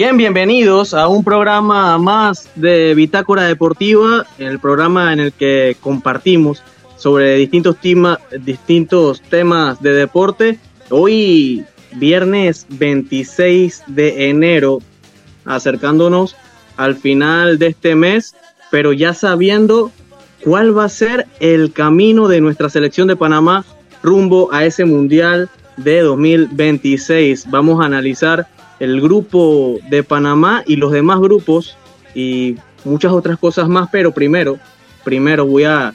Bien, bienvenidos a un programa más de Bitácora Deportiva, el programa en el que compartimos sobre distintos, distintos temas de deporte. Hoy, viernes 26 de enero, acercándonos al final de este mes, pero ya sabiendo cuál va a ser el camino de nuestra selección de Panamá rumbo a ese Mundial de 2026. Vamos a analizar el grupo de Panamá y los demás grupos y muchas otras cosas más, pero primero, primero voy a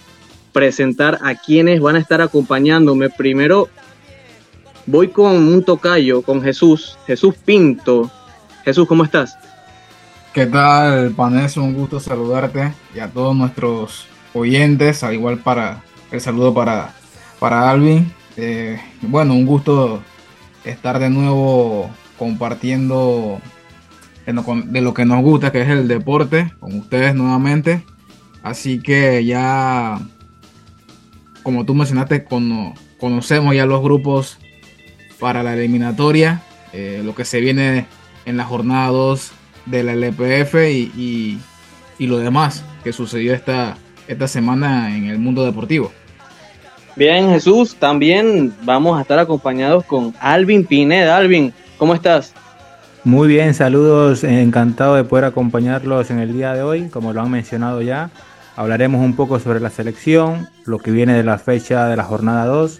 presentar a quienes van a estar acompañándome. Primero voy con un tocayo, con Jesús, Jesús Pinto. Jesús, ¿cómo estás? ¿Qué tal, Panes? Un gusto saludarte y a todos nuestros oyentes, al igual para el saludo para, para Alvin. Eh, bueno, un gusto estar de nuevo compartiendo de lo que nos gusta, que es el deporte, con ustedes nuevamente. Así que ya, como tú mencionaste, conocemos ya los grupos para la eliminatoria, eh, lo que se viene en la jornada 2 de la LPF y, y, lo demás que sucedió esta, esta semana en el mundo deportivo. Bien, Jesús, también vamos a estar acompañados con Alvin Pineda. Alvin, ¿cómo estás? Muy bien, saludos, encantado de poder acompañarlos en el día de hoy, como lo han mencionado ya. Hablaremos un poco sobre la selección, lo que viene de la fecha de la jornada 2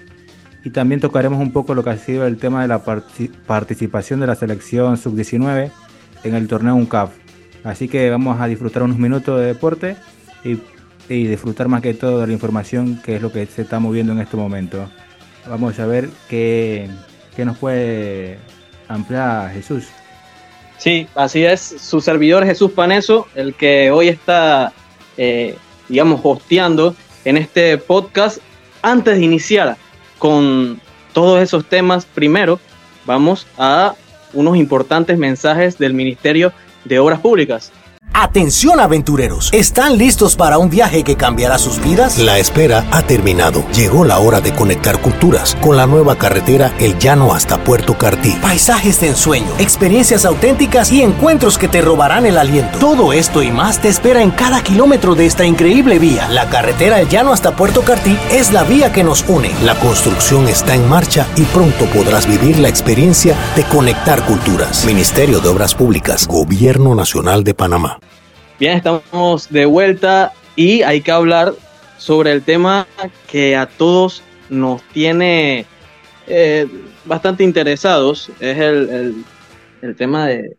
y también tocaremos un poco lo que ha sido el tema de la participación de la selección sub-19 en el torneo UNCAF. Así que vamos a disfrutar unos minutos de deporte y, disfrutar más que todo de la información que es lo que se está moviendo en este momento. Vamos a ver qué, nos puede ampliar Jesús. Sí, así es. Su servidor Jesús Paneso, el que hoy está, eh, digamos, hosteando en este podcast. Antes de iniciar con todos esos temas, primero vamos a unos importantes mensajes del Ministerio de Obras Públicas. Atención aventureros, ¿están listos para un viaje que cambiará sus vidas? La espera ha terminado. Llegó la hora de conectar culturas con la nueva carretera El Llano hasta Puerto Cartí. Paisajes de ensueño, experiencias auténticas y encuentros que te robarán el aliento. Todo esto y más te espera en cada kilómetro de esta increíble vía. La carretera El Llano hasta Puerto Cartí es la vía que nos une. La construcción está en marcha y pronto podrás vivir la experiencia de conectar culturas. Ministerio de Obras Públicas, Gobierno Nacional de Panamá. Bien, estamos de vuelta y hay que hablar sobre el tema que a todos nos tiene eh, bastante interesados. Es el, tema de,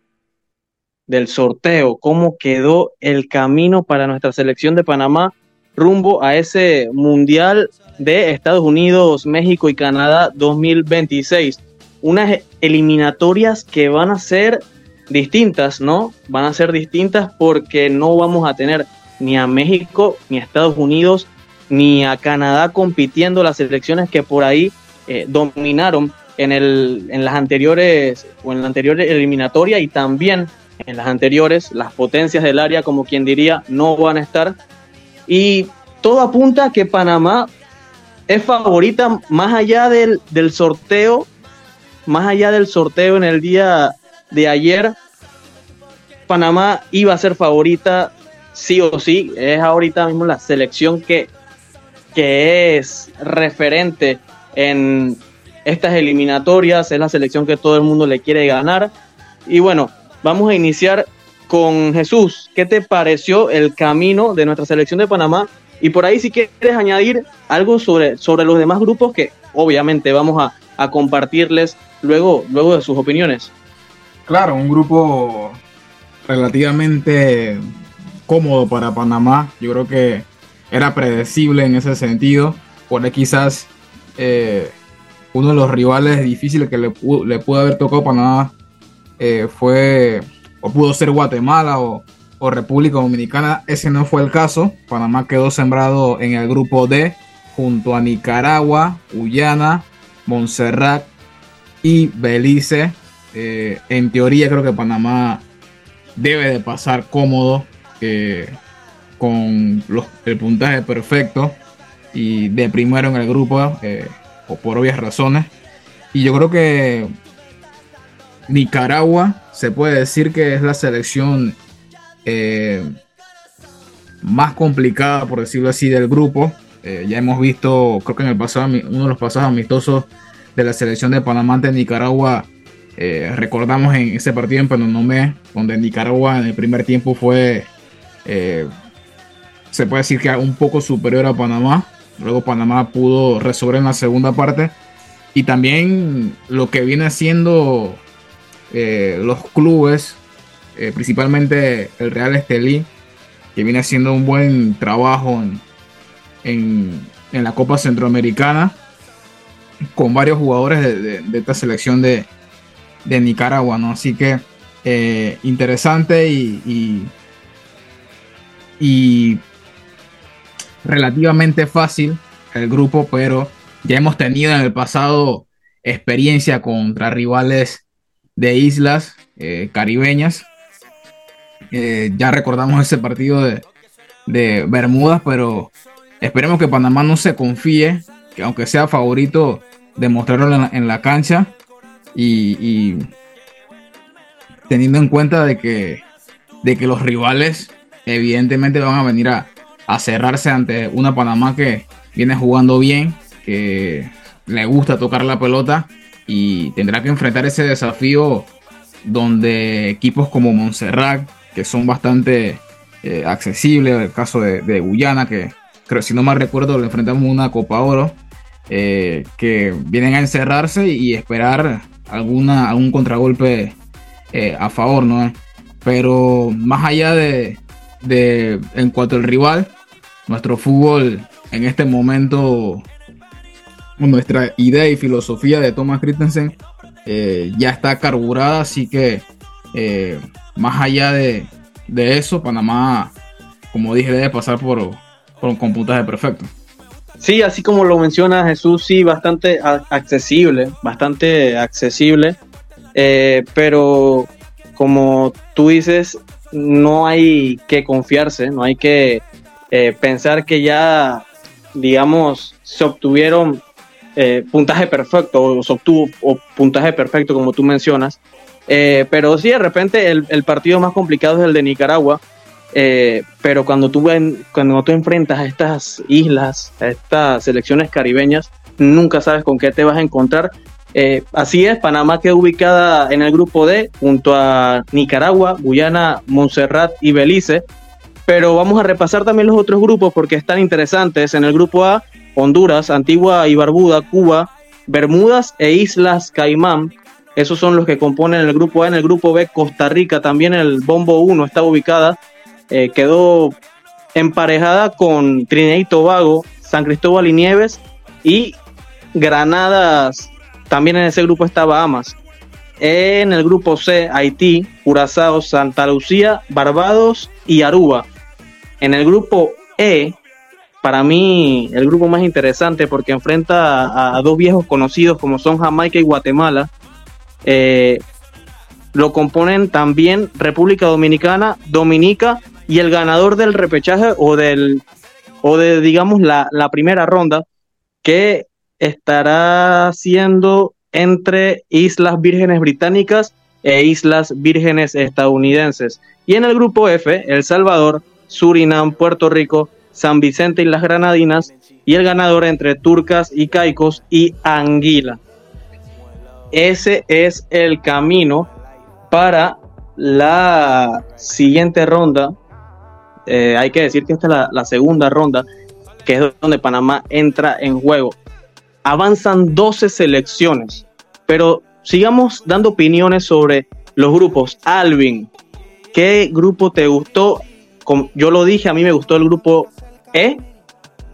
del sorteo, cómo quedó el camino para nuestra selección de Panamá rumbo a ese Mundial de Estados Unidos, México y Canadá 2026. Unas eliminatorias que van a ser distintas, ¿no? Van a ser distintas porque no vamos a tener ni a México, ni a Estados Unidos, ni a Canadá compitiendo las selecciones que por ahí eh, dominaron en, el, en las anteriores o en eliminatoria y también en las anteriores, las potencias del área, como quien diría, no van a estar. Y todo apunta a que Panamá es favorita más allá del, del sorteo, más allá del sorteo en el día de ayer, Panamá iba a ser favorita sí o sí. Es ahorita mismo la selección que, que es referente en estas eliminatorias. Es la selección que todo el mundo le quiere ganar. Y bueno, vamos a iniciar con Jesús. ¿Qué te pareció el camino de nuestra selección de Panamá? Y por ahí si quieres añadir algo sobre, sobre los demás grupos que obviamente vamos a, a compartirles luego, luego de sus opiniones. Claro, un grupo relativamente cómodo para Panamá. Yo creo que era predecible en ese sentido. Por quizás eh, uno de los rivales difíciles que le, pudo, haber tocado Panamá eh, fue o pudo ser Guatemala o, o, República Dominicana. Ese no fue el caso. Panamá quedó sembrado en el grupo D junto a Nicaragua, Guyana, Montserrat y Belice. Eh, en teoría creo que Panamá debe de pasar cómodo eh, con el puntaje perfecto y de primero en el grupo eh, por obvias razones. Y yo creo que Nicaragua se puede decir que es la selección más complicada, por decirlo así, del grupo. Ya hemos visto, creo que en el pasado, uno de los pasados amistosos de la selección de Panamá ante Nicaragua, eh, recordamos en ese partido en Penonomé, donde Nicaragua en el primer tiempo fue, se puede decir que un poco superior a Panamá. Luego Panamá pudo resolver en la segunda parte. Y también lo que viene haciendo los clubes eh, principalmente el Real Estelí, que viene haciendo un buen trabajo en, la Copa Centroamericana, con varios jugadores de, esta selección de, Nicaragua, ¿no? Así que eh, interesante y, y, relativamente fácil el grupo, pero ya hemos tenido en el pasado experiencia contra rivales de islas eh, caribeñas eh, ya recordamos ese partido de, Bermudas, pero esperemos que Panamá no se confíe, que aunque sea favorito, demostrarlo en la, cancha y, teniendo en cuenta de que, de que los rivales evidentemente van a venir a, cerrarse ante una Panamá que viene jugando bien, que le gusta tocar la pelota y tendrá que enfrentar ese desafío donde equipos como Montserrat, que son bastante eh, accesibles. El caso de, Guyana, que creo, si no mal recuerdo, le enfrentamos una Copa Oro, eh, que vienen a encerrarse y esperar alguna, algún contragolpe eh, a favor, ¿no? Pero más allá de, de, en cuanto al rival, nuestro fútbol en este momento, nuestra idea y filosofía de Thomas Christensen ya está carburada, así que más allá de, eso, Panamá, como dije, debe pasar por, por un computaje perfecto. Sí, así como lo menciona Jesús, sí, bastante accesible, bastante accesible, eh, pero como tú dices, no hay que confiarse, no hay que eh, pensar que ya, digamos, se obtuvieron eh, puntaje perfecto o se obtuvo puntaje perfecto como tú mencionas, eh, pero sí, de repente el, partido más complicado es el de Nicaragua. Eh, pero cuando tú, cuando tú enfrentas a estas islas, a estas selecciones caribeñas, nunca sabes con qué te vas a encontrar. Eh, así es, Panamá queda ubicada en el grupo D junto a Nicaragua, Guyana, Montserrat y Belice. Pero vamos a repasar también los otros grupos porque están interesantes. En el grupo A, Honduras, Antigua y Barbuda, Cuba, Bermudas e Islas Caimán, esos son los que componen el grupo A. En el grupo B, Costa Rica, también el Bombo 1 está ubicada. Eh, quedó emparejada con Trinidad y Tobago, San Cristóbal y Nieves y Granadas. También en ese grupo está Bahamas. En el grupo C, Haití, Curazao, Santa Lucía, Barbados y Aruba. En el grupo E, para mí el grupo más interesante porque enfrenta a dos viejos conocidos como son Jamaica y Guatemala. Eh, lo componen también República Dominicana, Dominica y el ganador del repechaje o del o de digamos la, primera ronda que estará siendo entre Islas Vírgenes Británicas e Islas Vírgenes Estadounidenses. Y en el grupo F, El Salvador, Surinam, Puerto Rico, San Vicente y las Granadinas, y el ganador entre Turcas y Caicos y Anguila ese es el camino para la siguiente ronda. Eh, hay que decir que esta es la, segunda ronda, que es donde Panamá entra en juego. Avanzan 12 selecciones, pero sigamos dando opiniones sobre los grupos. Alvin, ¿qué grupo te gustó? Como yo lo dije, a mí me gustó el grupo E.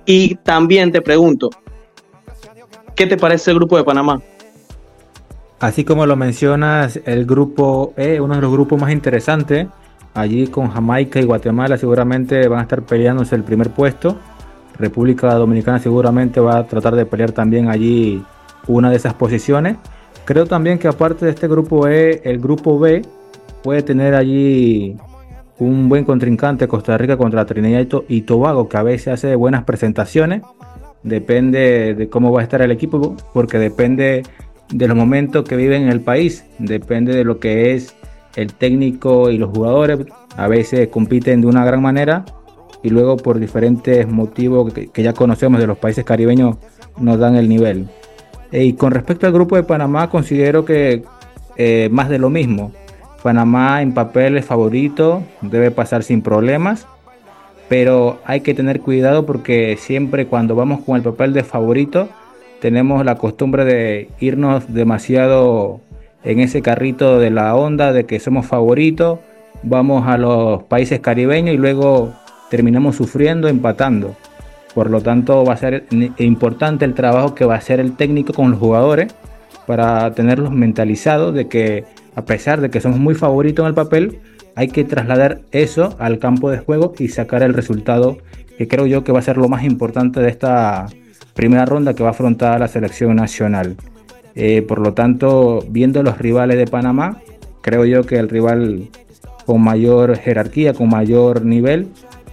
Y también te pregunto, ¿qué te parece el grupo de Panamá? Así como lo mencionas, el grupo E, uno de los grupos más interesantes, allí con Jamaica y Guatemala seguramente van a estar peleándose el primer puesto. República Dominicana seguramente va a tratar de pelear también allí una de esas posiciones. Creo también que aparte de este grupo E, el grupo B puede tener allí un buen contrincante Costa Rica contra Trinidad y Tobago, que a veces hace buenas presentaciones. Depende de cómo va a estar el equipo, porque depende de los momentos que viven en el país, depende de lo que es el técnico y los jugadores. A veces compiten de una gran manera y luego por diferentes motivos que, ya conocemos de los países caribeños nos dan el nivel. Y con respecto al grupo de Panamá, considero que eh, más de lo mismo. Panamá en papel es favorito, debe pasar sin problemas, pero hay que tener cuidado porque siempre cuando vamos con el papel de favorito tenemos la costumbre de irnos demasiado en ese carrito de la onda de que somos favoritos, vamos a los países caribeños y luego terminamos sufriendo, empatando. Por lo tanto, va a ser importante el trabajo que va a hacer el técnico con los jugadores para tenerlos mentalizados de que a pesar de que somos muy favoritos en el papel, hay que trasladar eso al campo de juego y sacar el resultado que creo yo que va a ser lo más importante de esta primera ronda que va a afrontar la selección nacional. Eh, por lo tanto, viendo los rivales de Panamá, creo yo que el rival con mayor jerarquía, con mayor nivel,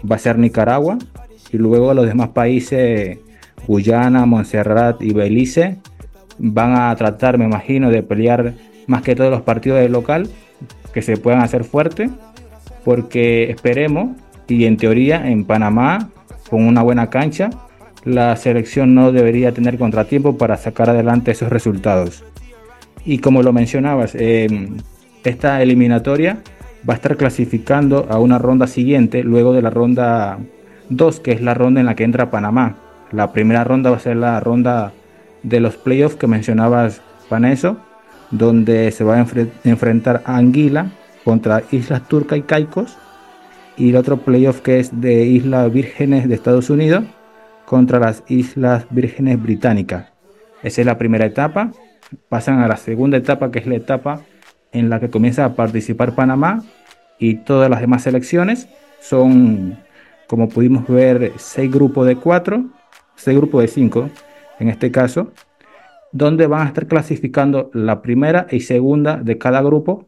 va a ser Nicaragua. Y luego los demás países, Guyana, Montserrat y Belice, van a tratar, me imagino, de pelear más que todos los partidos del local, que se puedan hacer fuertes, porque esperemos, y en teoría en Panamá, con una buena cancha, la selección no debería tener contratiempo para sacar adelante esos resultados. Y como lo mencionabas, em, esta eliminatoria va a estar clasificando a una ronda siguiente, luego de la ronda 2, que es la ronda en la que entra Panamá. La primera ronda va a ser la ronda de los playoffs que mencionabas, Paneso, donde se va a enfrentar a Anguila contra Islas Turca y Caicos, y el otro playoff que es de Islas Vírgenes de Estados Unidos contra las Islas Vírgenes Británicas. Esa es la primera etapa. Pasan a la segunda etapa, que es la etapa en la que comienza a participar Panamá y todas las demás selecciones. Son, como pudimos ver, seis grupos de cuatro, seis grupos de cinco en este caso, donde van a estar clasificando la primera y segunda de cada grupo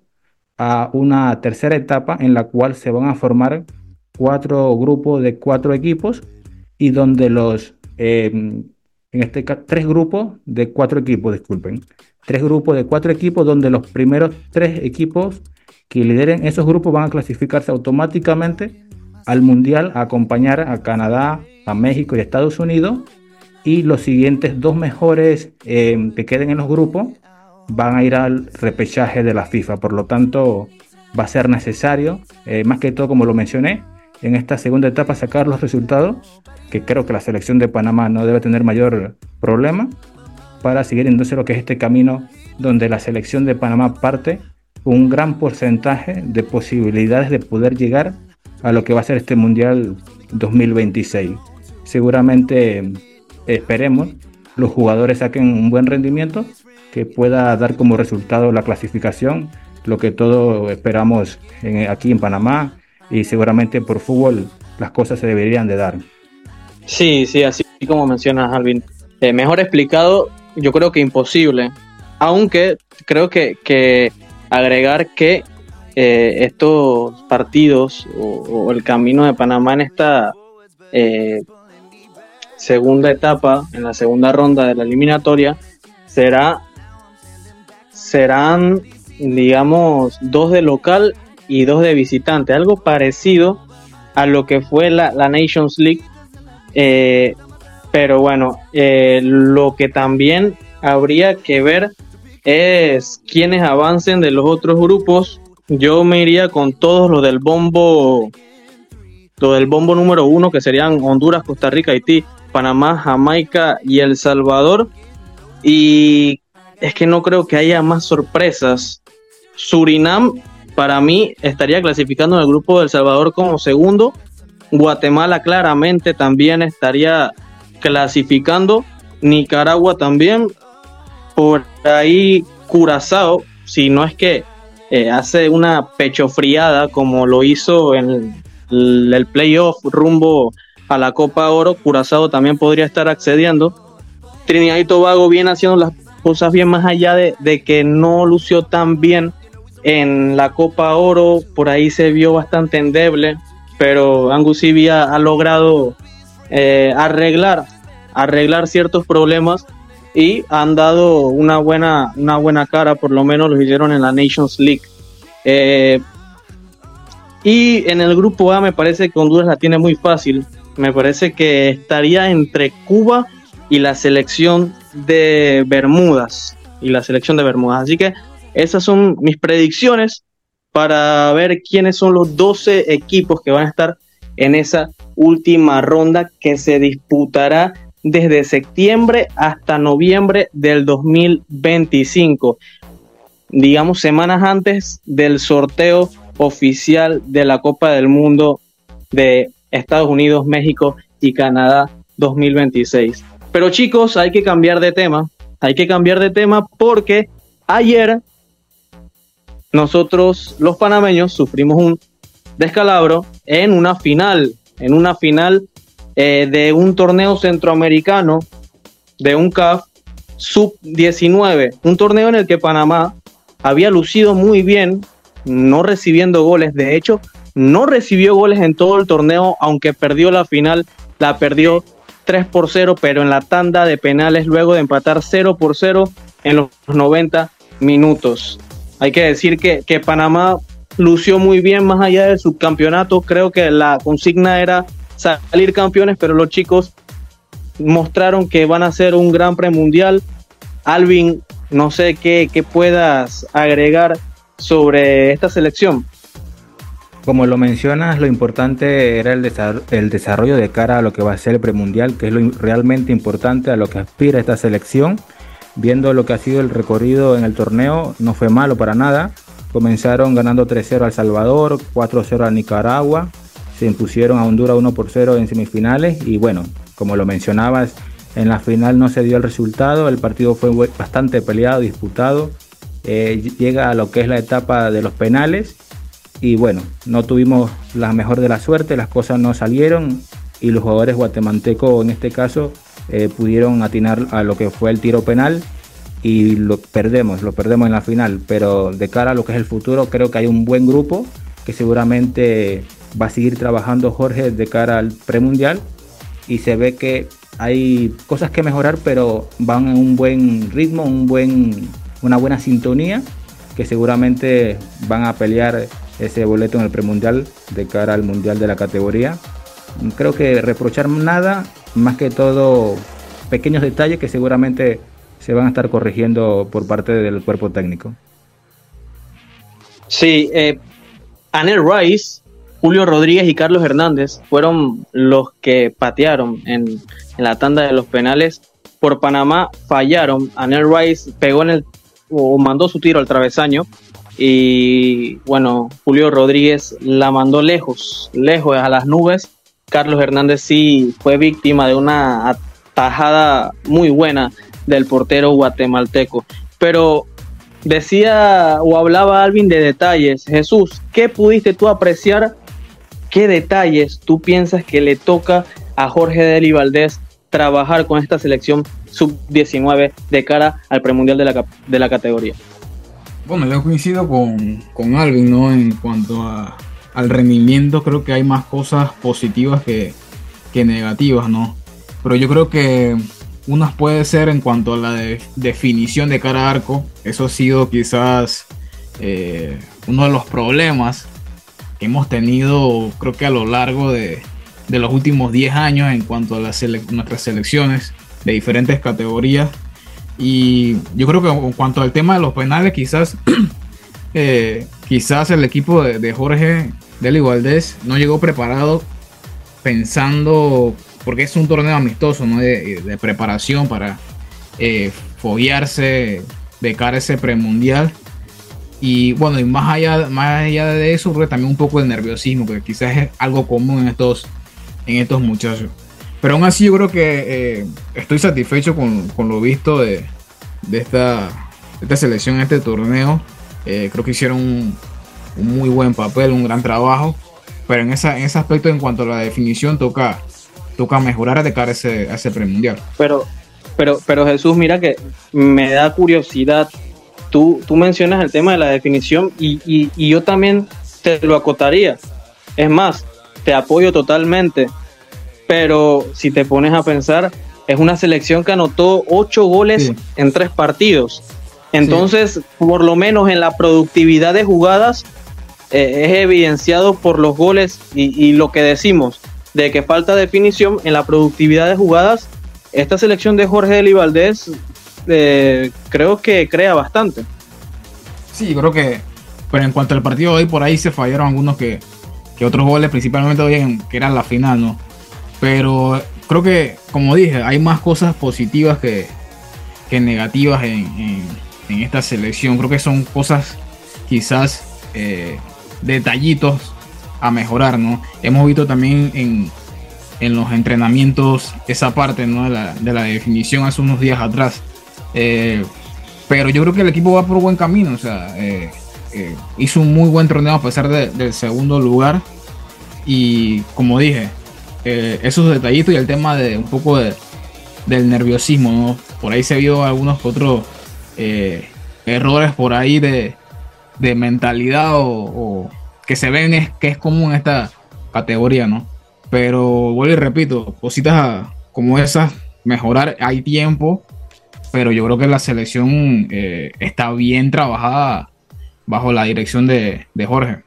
a una tercera etapa en la cual se van a formar cuatro grupos de cuatro equipos y donde los, em, en este tres grupos de cuatro equipos, disculpen, tres grupos de cuatro equipos donde los primeros tres equipos que lideren esos grupos van a clasificarse automáticamente al Mundial a acompañar a Canadá, a México y a Estados Unidos y los siguientes dos mejores em, que queden en los grupos van a ir al repechaje de la FIFA. Por lo tanto, va a ser necesario, eh, más que todo como lo mencioné, en esta segunda etapa sacar los resultados, que creo que la selección de Panamá no debe tener mayor problema, para seguir entonces lo que es este camino donde la selección de Panamá parte un gran porcentaje de posibilidades de poder llegar a lo que va a ser este Mundial 2026. Seguramente esperemos los jugadores saquen un buen rendimiento que pueda dar como resultado la clasificación, lo que todos esperamos aquí en Panamá y seguramente por fútbol las cosas se deberían de dar. Sí, sí, así como mencionas, Alvin. Eh, mejor explicado, yo creo que imposible. Aunque creo que, agregar que eh, estos partidos o, el camino de Panamá en esta eh, segunda etapa, en la segunda ronda de la eliminatoria, será serán, digamos, dos de local y dos de visitante, algo parecido a lo que fue la, Nations League. Eh, pero bueno, eh, lo que también habría que ver es quienes avancen de los otros grupos. Yo me iría con todos los del bombo, lo del bombo número uno, que serían Honduras, Costa Rica, Haití, Panamá, Jamaica y El Salvador. Y es que no creo que haya más sorpresas. Surinam para mí estaría clasificando en el grupo de El Salvador como segundo. Guatemala claramente también estaría clasificando. Nicaragua también. Por ahí Curazao, si no es que eh, hace una pechofriada como lo hizo en el, playoff rumbo a la Copa Oro, Curazao también podría estar accediendo. Trinidad y Tobago viene haciendo las cosas bien más allá de, de que no lució tan bien en la Copa Oro por ahí se vio bastante endeble, pero Angus ha, ha logrado eh, arreglar, arreglar ciertos problemas y han dado una buena, una buena cara, por lo menos lo hicieron en la Nations League. Eh, y en el grupo A me parece que Honduras la tiene muy fácil. Me parece que estaría entre Cuba y la selección de Bermudas. Y la selección de Bermudas. Así que esas son mis predicciones para ver quiénes son los 12 equipos que van a estar en esa última ronda que se disputará desde septiembre hasta noviembre del 2025, digamos semanas antes del sorteo oficial de la Copa del Mundo de Estados Unidos, México y Canadá 2026. Pero chicos, hay que cambiar de tema, hay que cambiar de tema porque ayer nosotros los panameños sufrimos un descalabro en una final, en una final eh, de un torneo centroamericano, de un CAF sub-19, un torneo en el que Panamá había lucido muy bien, no recibiendo goles, de hecho, no recibió goles en todo el torneo, aunque perdió la final, la perdió 3 por 0, pero en la tanda de penales luego de empatar 0 por 0 en los 90 minutos. Hay que decir que, Panamá lució muy bien más allá del subcampeonato. Creo que la consigna era salir campeones, pero los chicos mostraron que van a ser un gran premundial. Alvin, no sé qué, qué puedas agregar sobre esta selección. Como lo mencionas, lo importante era el, el desarrollo de cara a lo que va a ser el premundial, que es lo realmente importante a lo que aspira esta selección Viendo lo que ha sido el recorrido en el torneo, no fue malo para nada. Comenzaron ganando 3-0 al Salvador, 4-0 a Nicaragua, se impusieron a Honduras 1 0 en semifinales y bueno, como lo mencionabas, en la final no se dio el resultado, el partido fue bastante peleado, disputado. Eh, llega a lo que es la etapa de los penales y bueno, no tuvimos la mejor de la suerte, las cosas no salieron y los jugadores guatemaltecos en este caso eh, pudieron atinar a lo que fue el tiro penal y lo perdemos, lo perdemos en la final, pero de cara a lo que es el futuro creo que hay un buen grupo que seguramente va a seguir trabajando Jorge de cara al premundial y se ve que hay cosas que mejorar, pero van en un buen ritmo, un buen, una buena sintonía que seguramente van a pelear ese boleto en el premundial de cara al mundial de la categoría. Creo que reprochar nada más que todo pequeños detalles que seguramente se van a estar corrigiendo por parte del cuerpo técnico. Sí, eh, Anel Rice, Julio Rodríguez y Carlos Hernández fueron los que patearon en, la tanda de los penales. Por Panamá fallaron. Anel Rice pegó en el o mandó su tiro al travesaño y bueno, Julio Rodríguez la mandó lejos, lejos a las nubes Carlos Hernández sí fue víctima de una atajada muy buena del portero guatemalteco. Pero decía o hablaba Alvin de detalles. Jesús, ¿qué pudiste tú apreciar? ¿Qué detalles tú piensas que le toca a Jorge Deli Valdés trabajar con esta selección sub-19 de cara al premundial de la, de la categoría? Bueno, yo coincido con, con Alvin, ¿no? En cuanto a al rendimiento creo que hay más cosas positivas que, negativas, ¿no? Pero yo creo que unas puede ser en cuanto a la definición de cara a arco. Eso ha sido quizás eh, uno de los problemas que hemos tenido, creo que a lo largo de, los últimos 10 años en cuanto a nuestras selecciones de diferentes categorías. Y yo creo que en cuanto al tema de los penales, quizás eh, quizás el equipo de, Jorge Deli Valdés no llegó preparado pensando, porque es un torneo amistoso, ¿no? de, preparación para eh, foguearse de cara a ese premundial. Y bueno, y más allá, más allá de eso, también un poco de nerviosismo, que quizás es algo común en estos, en estos muchachos. Pero aún así yo creo que eh, estoy satisfecho con, lo visto de, esta, de esta selección, este torneo. Eh, creo que hicieron un, muy buen papel, un gran trabajo. Pero en, esa, en ese aspecto, en cuanto a la definición, toca, toca mejorar de cara a ese, a ese premundial. Pero, pero, pero Jesús, mira que me da curiosidad. Tú, tú mencionas el tema de la definición y, y yo también te lo acotaría. Es más, te apoyo totalmente. Pero si te pones a pensar, es una selección que anotó ocho goles en tres partidos. Entonces, por lo menos en la productividad de jugadas, eh, es evidenciado por los goles y, lo que decimos de que falta definición en la productividad de jugadas. Esta selección de Jorge Eli Valdés eh, creo que crea bastante. Sí, creo que, pero en cuanto al partido de hoy, por ahí se fallaron algunos que, que otros goles, principalmente hoy en, que eran la final, ¿no? Pero creo que, como dije, hay más cosas positivas que, que negativas en, en, esta selección. Creo que son cosas quizás eh, detallitos a mejorar, ¿no? Hemos visto también en, en los entrenamientos esa parte, ¿no? De la, de la definición hace unos días atrás. Eh, pero yo creo que el equipo va por buen camino, o sea, eh, eh, hizo un muy buen torneo a pesar del segundo lugar. Y como dije, esos detallitos y el tema de un poco de, del nerviosismo, ¿no? Por ahí se vio algunos otros errores por ahí de, de mentalidad o, que se ven es que es común en esta categoría, ¿no? Pero vuelvo y repito, cositas como esas, mejorar, hay tiempo, pero yo creo que la selección eh, está bien trabajada bajo la dirección de, Jorge.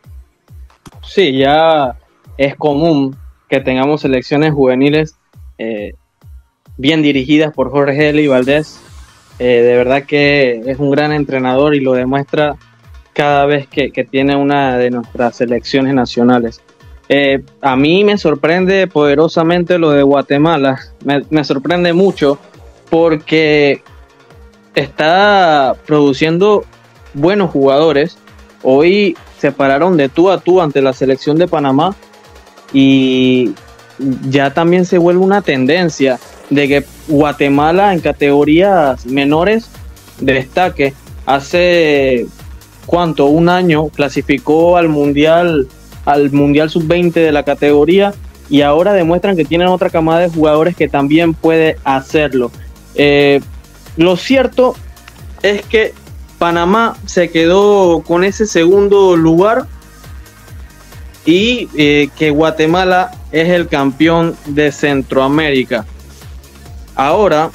Sí, ya es común que tengamos selecciones juveniles eh, bien dirigidas por Jorge Eli Valdés. Eh, de verdad que es un gran entrenador y lo demuestra cada vez que, tiene una de nuestras selecciones nacionales. Eh, a mí me sorprende poderosamente lo de Guatemala, me, sorprende mucho porque está produciendo buenos jugadores. Hoy se pararon de tú a tú ante la selección de Panamá y ya también se vuelve una tendencia de que Guatemala en categorías menores destaque. Hace cuánto, un año, clasificó al Mundial, al Mundial Sub-20 de la categoría y ahora demuestran que tienen otra camada de jugadores que también puede hacerlo. Eh, lo cierto es que Panamá se quedó con ese segundo lugar y eh, que Guatemala es el campeón de Centroamérica. Ahora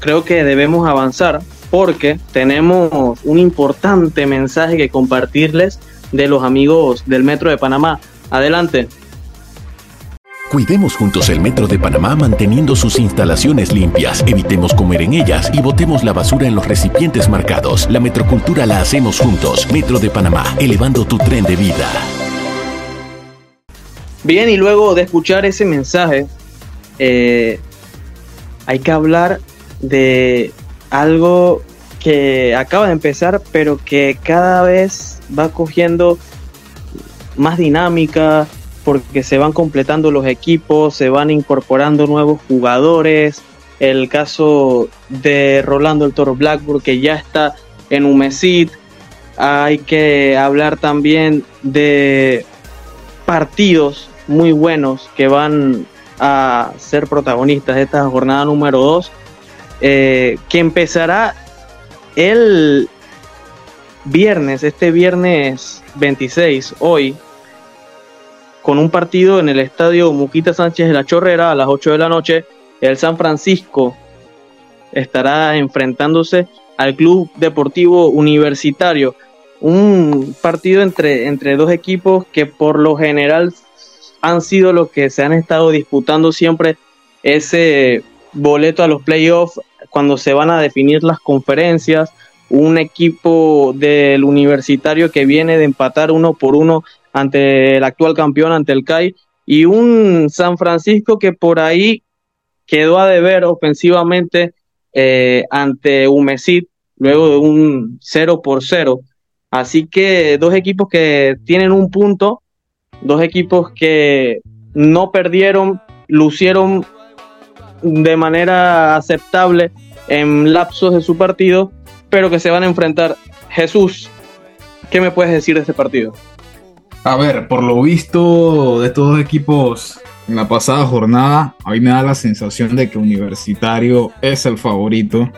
creo que debemos avanzar porque tenemos un importante mensaje que compartirles de los amigos del Metro de Panamá. Adelante. Cuidemos juntos el Metro de Panamá manteniendo sus instalaciones limpias, evitemos comer en ellas y botemos la basura en los recipientes marcados. La metrocultura la hacemos juntos. Metro de Panamá, elevando tu tren de vida. Bien, y luego de escuchar ese mensaje, eh, hay que hablar de algo que acaba de empezar, pero que cada vez va cogiendo más dinámica, porque se van completando los equipos, se van incorporando nuevos jugadores. El caso de Rolando el Toro Blackburn, que ya está en Humesit. Hay que hablar también de partidos muy buenos que van a ser protagonistas de esta jornada número 2 eh, que empezará el viernes, este viernes 26, hoy, con un partido en el estadio Muquita Sánchez de la Chorrera a las 8 de la noche. El San Francisco estará enfrentándose al Club Deportivo Universitario. Un partido entre, entre dos equipos que por lo general han sido los que se han estado disputando siempre ese boleto a los playoffs cuando se van a definir las conferencias, un equipo del universitario que viene de empatar uno por uno ante el actual campeón, ante el CAI, y un San Francisco que por ahí quedó a deber ofensivamente eh, ante Humesit, luego de un 0 por 0. Así que dos equipos que tienen un punto, dos equipos que no perdieron, lucieron de manera aceptable en lapsos de su partido, pero que se van a enfrentar. Jesús, ¿qué me puedes decir de este partido? A ver, por lo visto de estos dos equipos en la pasada jornada, a mí me da la sensación de que Universitario es el favorito.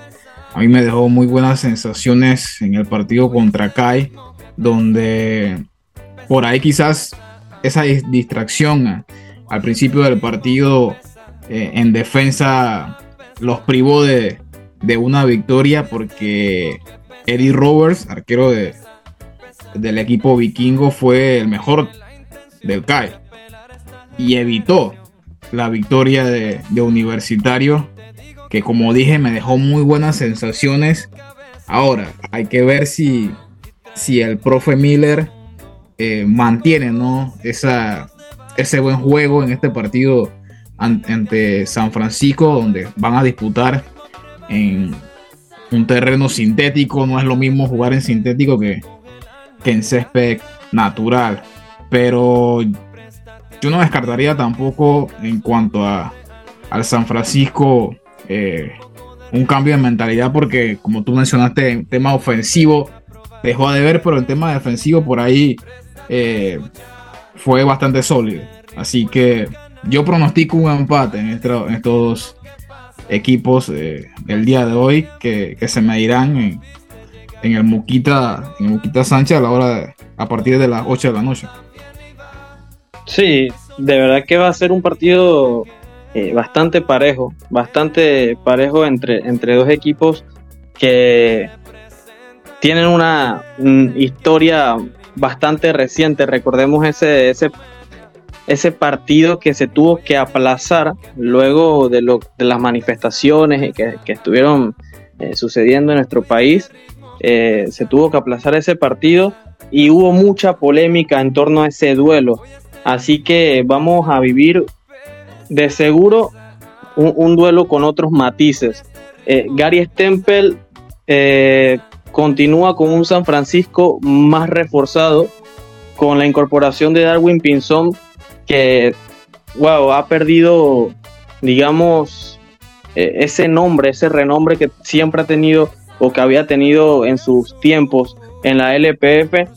A mí me dejó muy buenas sensaciones en el partido contra Kai, donde por ahí quizás esa distracción al principio del partido eh, en defensa los privó de, de una victoria porque Eddie Roberts, arquero de, del equipo vikingo, fue el mejor del CAE y evitó la victoria de, Universitario, que como dije me dejó muy buenas sensaciones. Ahora, hay que ver si, si el profe Miller eh, mantiene ¿no? Esa, ese buen juego en este partido ante San Francisco, donde van a disputar en un terreno sintético. No es lo mismo jugar en sintético que, que en césped natural. Pero yo no descartaría tampoco en cuanto a, al San Francisco eh, un cambio de mentalidad porque como tú mencionaste en tema ofensivo dejó de ver pero en tema defensivo por ahí eh, fue bastante sólido. Así que yo pronostico un empate en, estos dos equipos eh, el día de hoy que, se medirán en, en el Muquita en Muquita Sánchez a la hora a partir de las 8 de la noche. Sí, de verdad que va a ser un partido eh, bastante parejo, bastante parejo entre, entre dos equipos que tienen una, historia bastante reciente. Recordemos ese, ese, ese partido que se tuvo que aplazar luego de, lo, de las manifestaciones que, que estuvieron eh, sucediendo en nuestro país. Eh, se tuvo que aplazar ese partido y hubo mucha polémica en torno a ese duelo. Así que vamos a vivir de seguro un, duelo con otros matices. Eh, Gary Stempel eh, continúa con un San Francisco más reforzado con la incorporación de Darwin Pinzón que wow, ha perdido digamos eh, ese nombre, ese renombre que siempre ha tenido o que había tenido en sus tiempos en la LPF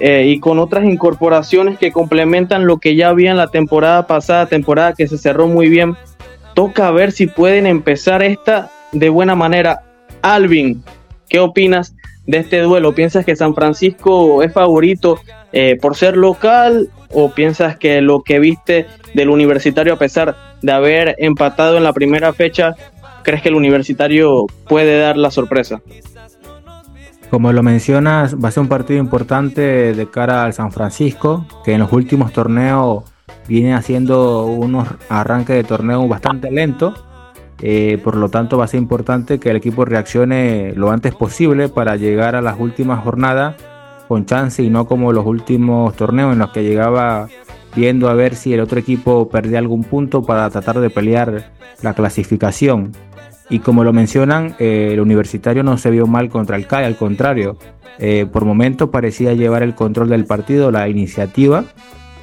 eh, y con otras incorporaciones que complementan lo que ya había en la temporada pasada, temporada que se cerró muy bien. Toca ver si pueden empezar esta de buena manera. Alvin, ¿qué opinas de este duelo? ¿Piensas que San Francisco es favorito eh, por ser local o piensas que lo que viste del universitario a pesar de haber empatado en la primera fecha, crees que el universitario puede dar la sorpresa? Como lo mencionas, va a ser un partido importante de cara al San Francisco, que en los últimos torneos viene haciendo unos arranques de torneo bastante lentos. Eh, por lo tanto, va a ser importante que el equipo reaccione lo antes posible para llegar a las últimas jornadas con chance y no como los últimos torneos en los que llegaba viendo a ver si el otro equipo perdía algún punto para tratar de pelear la clasificación. Y como lo mencionan, eh, el universitario no se vio mal contra el CAI, al contrario, eh, por momentos parecía llevar el control del partido, la iniciativa.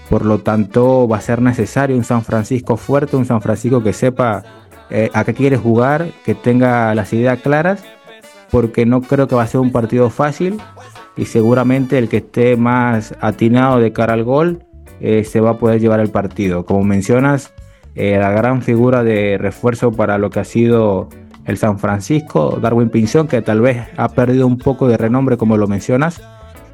Por lo tanto, va a ser necesario un San Francisco fuerte, un San Francisco que sepa eh, a qué quiere jugar, que tenga las ideas claras, porque no creo que va a ser un partido fácil y seguramente el que esté más atinado de cara al gol se va a poder llevar el partido. Como mencionas, eh, la gran figura de refuerzo para lo que ha sido el San Francisco, Darwin Pinzón, que tal vez ha perdido un poco de renombre como lo mencionas,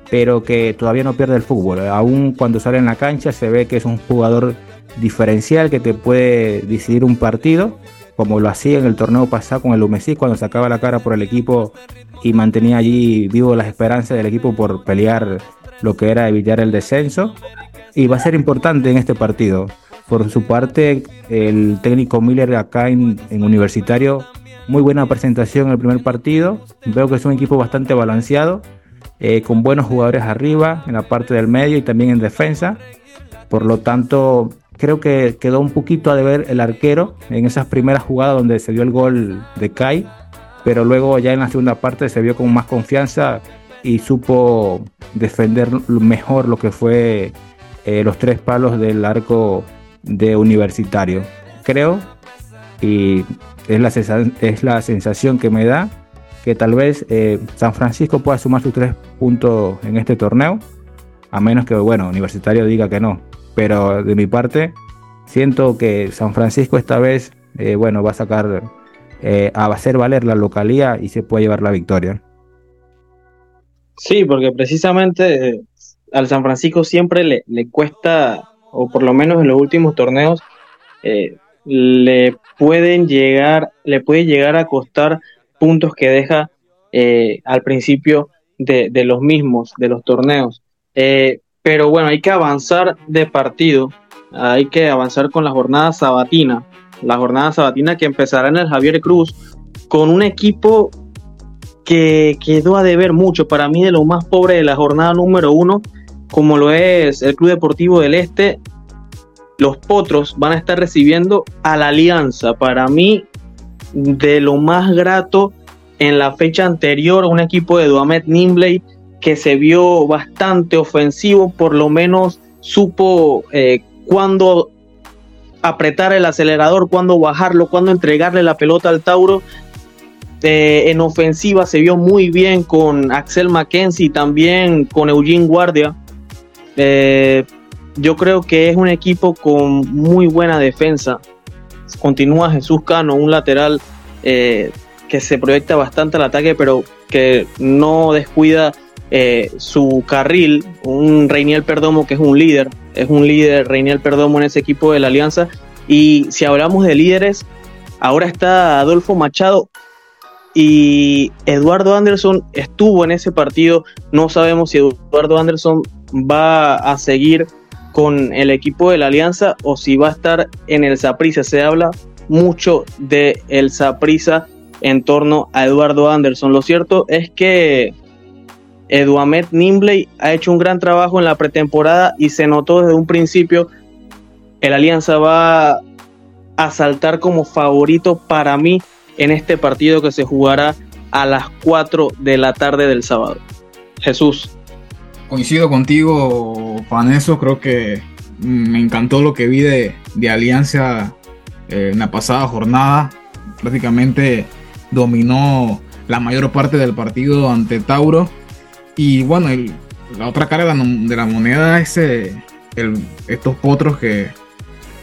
pero que todavía no pierde el fútbol. Aún cuando sale en la cancha se ve que es un jugador diferencial que te puede decidir un partido, como lo hacía en el torneo pasado con el Umesí, cuando sacaba la cara por el equipo y mantenía allí vivo las esperanzas del equipo por pelear lo que era evitar el descenso. Y va a ser importante en este partido. Por su parte, el técnico Miller acá en, Universitario, muy buena presentación en el primer partido. Veo que es un equipo bastante balanceado, eh, con buenos jugadores arriba, en la parte del medio y también en defensa. Por lo tanto, creo que quedó un poquito a deber el arquero en esas primeras jugadas donde se dio el gol de Kai, pero luego ya en la segunda parte se vio con más confianza y supo defender mejor lo que fue eh, los tres palos del arco de universitario. Creo, y es la, es la sensación que me da, que tal vez eh, San Francisco pueda sumar sus tres puntos en este torneo, a menos que, bueno, Universitario diga que no. Pero de mi parte, siento que San Francisco esta vez, eh, bueno, va a sacar, eh, a hacer valer la localía y se puede llevar la victoria. Sí, porque precisamente al San Francisco siempre le, le cuesta o por lo menos en los últimos torneos, eh, le pueden llegar, le puede llegar a costar puntos que deja eh, al principio de, los mismos, de los torneos. Eh, pero bueno, hay que avanzar de partido, hay que avanzar con la jornada sabatina, la jornada sabatina que empezará en el Javier Cruz con un equipo que quedó a deber mucho, para mí de lo más pobre de la jornada número uno, como lo es el Club Deportivo del Este, los Potros van a estar recibiendo a la Alianza. Para mí, de lo más grato en la fecha anterior, un equipo de Duamet Nimbley que se vio bastante ofensivo, por lo menos supo eh, cuándo apretar el acelerador, cuándo bajarlo, cuándo entregarle la pelota al Tauro. Eh, en ofensiva se vio muy bien con Axel Mackenzie y también con Eugene Guardia. Eh, yo creo que es un equipo con muy buena defensa. Continúa Jesús Cano, un lateral eh, que se proyecta bastante al ataque, pero que no descuida eh, su carril. Un Reiniel Perdomo que es un líder, es un líder Reiniel Perdomo en ese equipo de la Alianza. Y si hablamos de líderes, ahora está Adolfo Machado y Eduardo Anderson estuvo en ese partido. No sabemos si Eduardo Anderson va a seguir con el equipo de la Alianza o si va a estar en el Saprissa. Se habla mucho de el Saprissa en torno a Eduardo Anderson. Lo cierto es que Eduamet Nimbley ha hecho un gran trabajo en la pretemporada y se notó desde un principio el Alianza va a saltar como favorito para mí en este partido que se jugará a las 4 de la tarde del sábado. Jesús. Coincido contigo, Paneso. Creo que me encantó lo que vi de, Alianza eh, en la pasada jornada. Prácticamente dominó la mayor parte del partido ante Tauro. Y bueno, la otra cara de la, moneda es eh, estos potros que,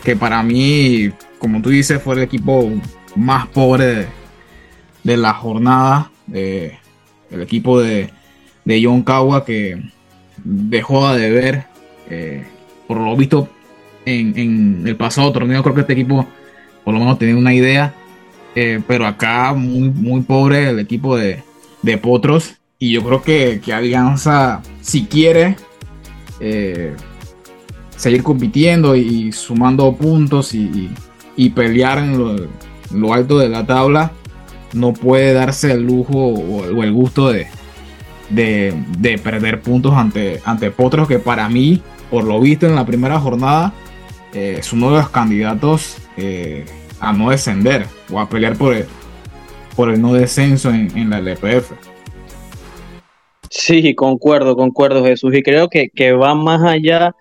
que para mí, como tú dices, fue el equipo más pobre de, la jornada. el equipo de, de John Kawa que dejó de ver, eh, por lo visto, en, el pasado torneo. Creo que este equipo, por lo menos, tenía una idea. Eh, pero acá, muy, muy pobre el equipo de, Potros. Y yo creo que, que Alianza, si quiere eh, seguir compitiendo y sumando puntos y, pelear en lo, alto de la tabla, no puede darse el lujo o el gusto de, de, perder puntos ante, ante Potros, que para mí, por lo visto en la primera jornada, eh, es uno de los candidatos eh, a no descender o a pelear por el, por el no descenso en, la LPF. Sí, concuerdo, concuerdo Jesús, y creo que, que va más allá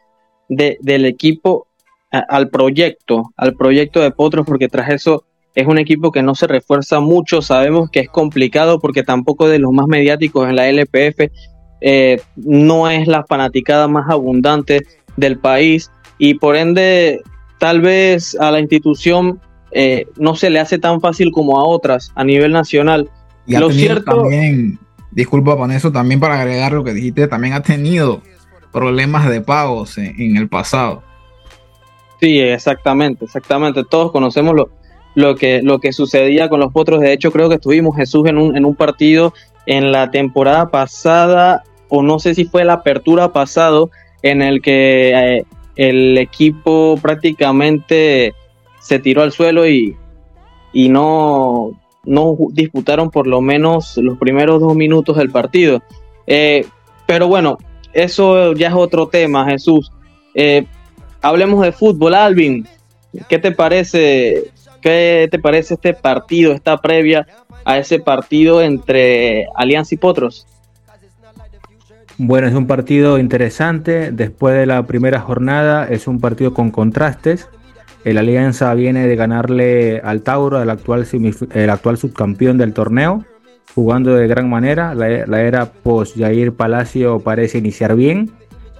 del equipo al proyecto, al proyecto de Potros, porque tras eso es un equipo que no se refuerza mucho, sabemos que es complicado porque tampoco de los más mediáticos en la LPF eh, no es la fanaticada más abundante del país. Y por ende tal vez a la institución eh, no se le hace tan fácil como a otras a nivel nacional. Y lo cierto también, disculpa con eso, también para agregar lo que dijiste, también ha tenido problemas de pagos en, el pasado. Sí, exactamente, exactamente. Todos conocemos lo, lo que, lo que sucedía con los potros. De hecho, creo que estuvimos Jesús en un, en un partido en la temporada pasada, o no sé si fue la apertura pasado, en el que eh, el equipo prácticamente se tiró al suelo y, y no, no disputaron por lo menos los primeros dos minutos del partido. Eh, pero bueno, eso ya es otro tema, Jesús. Eh, hablemos de fútbol, Alvin. ¿Qué te parece ¿Qué te parece este partido, esta previa a ese partido entre Alianza y Potros? Bueno, es un partido interesante. Después de la primera jornada, es un partido con contrastes. El Alianza viene de ganarle al Tauro, el actual, subcampeón del torneo, jugando de gran manera. La, era post-Jair Palacio parece iniciar bien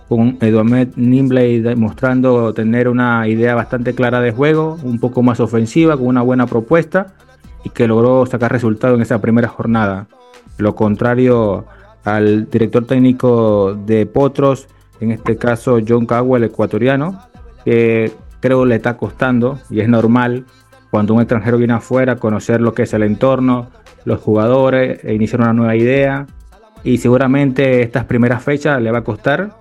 con Eduardo Nimbley demostrando tener una idea bastante clara de juego, un poco más ofensiva, con una buena propuesta y que logró sacar resultado en esa primera jornada. Lo contrario al director técnico de Potros, en este caso John el ecuatoriano, que creo le está costando y es normal cuando un extranjero viene afuera conocer lo que es el entorno, los jugadores, e iniciar una nueva idea y seguramente estas primeras fechas le va a costar